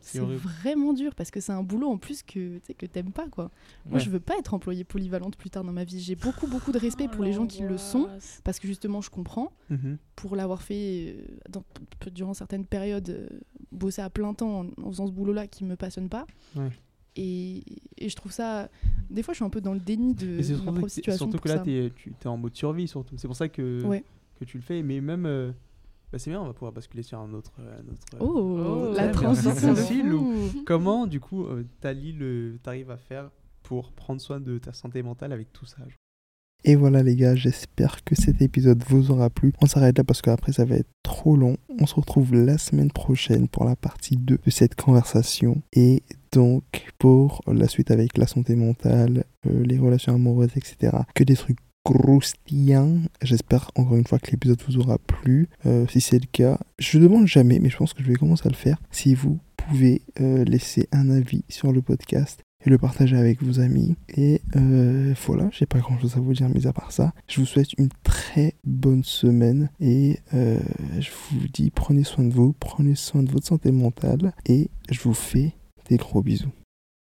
C'est vraiment dur parce que c'est un boulot en plus que tu sais, que t'aimes pas quoi. Moi Ouais. je veux pas être employée polyvalente plus tard dans ma vie. J'ai beaucoup beaucoup de respect pour les gens qui le sont parce que justement je comprends Mhm. pour l'avoir fait euh, dans- durant certaines périodes euh, bosser à plein temps en, en faisant ce boulot là qui me passionne pas. Ouais. Et, et je trouve ça des fois je suis un peu dans le déni de, de ma propre situation surtout que là, tu es en mode survie surtout. C'est pour ça que, Ouais. que tu le fais. Mais même, euh, bah, c'est bien, on va pouvoir basculer sur un autre. euh, un autre, euh, Oh, la transition. Comment, du coup, euh, t'arrives à faire pour prendre soin de ta santé mentale avec tout ça genre? Et voilà les gars, j'espère que cet épisode vous aura plu. On s'arrête là parce qu'après ça va être trop long. On se retrouve la semaine prochaine pour la partie 2 de cette conversation. Et donc pour la suite avec la santé mentale, euh, les relations amoureuses, etc. Que des trucs croustillants. J'espère encore une fois que l'épisode vous aura plu. Euh, si c'est le cas, je demande jamais, mais je pense que je vais commencer à le faire. Si vous pouvez euh, laisser un avis sur le podcast et le partager avec vos amis. Et euh, voilà, j'ai pas grand chose à vous dire, mais à part ça, je vous souhaite une très bonne semaine et euh, je vous dis prenez soin de vous, prenez soin de votre santé mentale et je vous fais des gros bisous.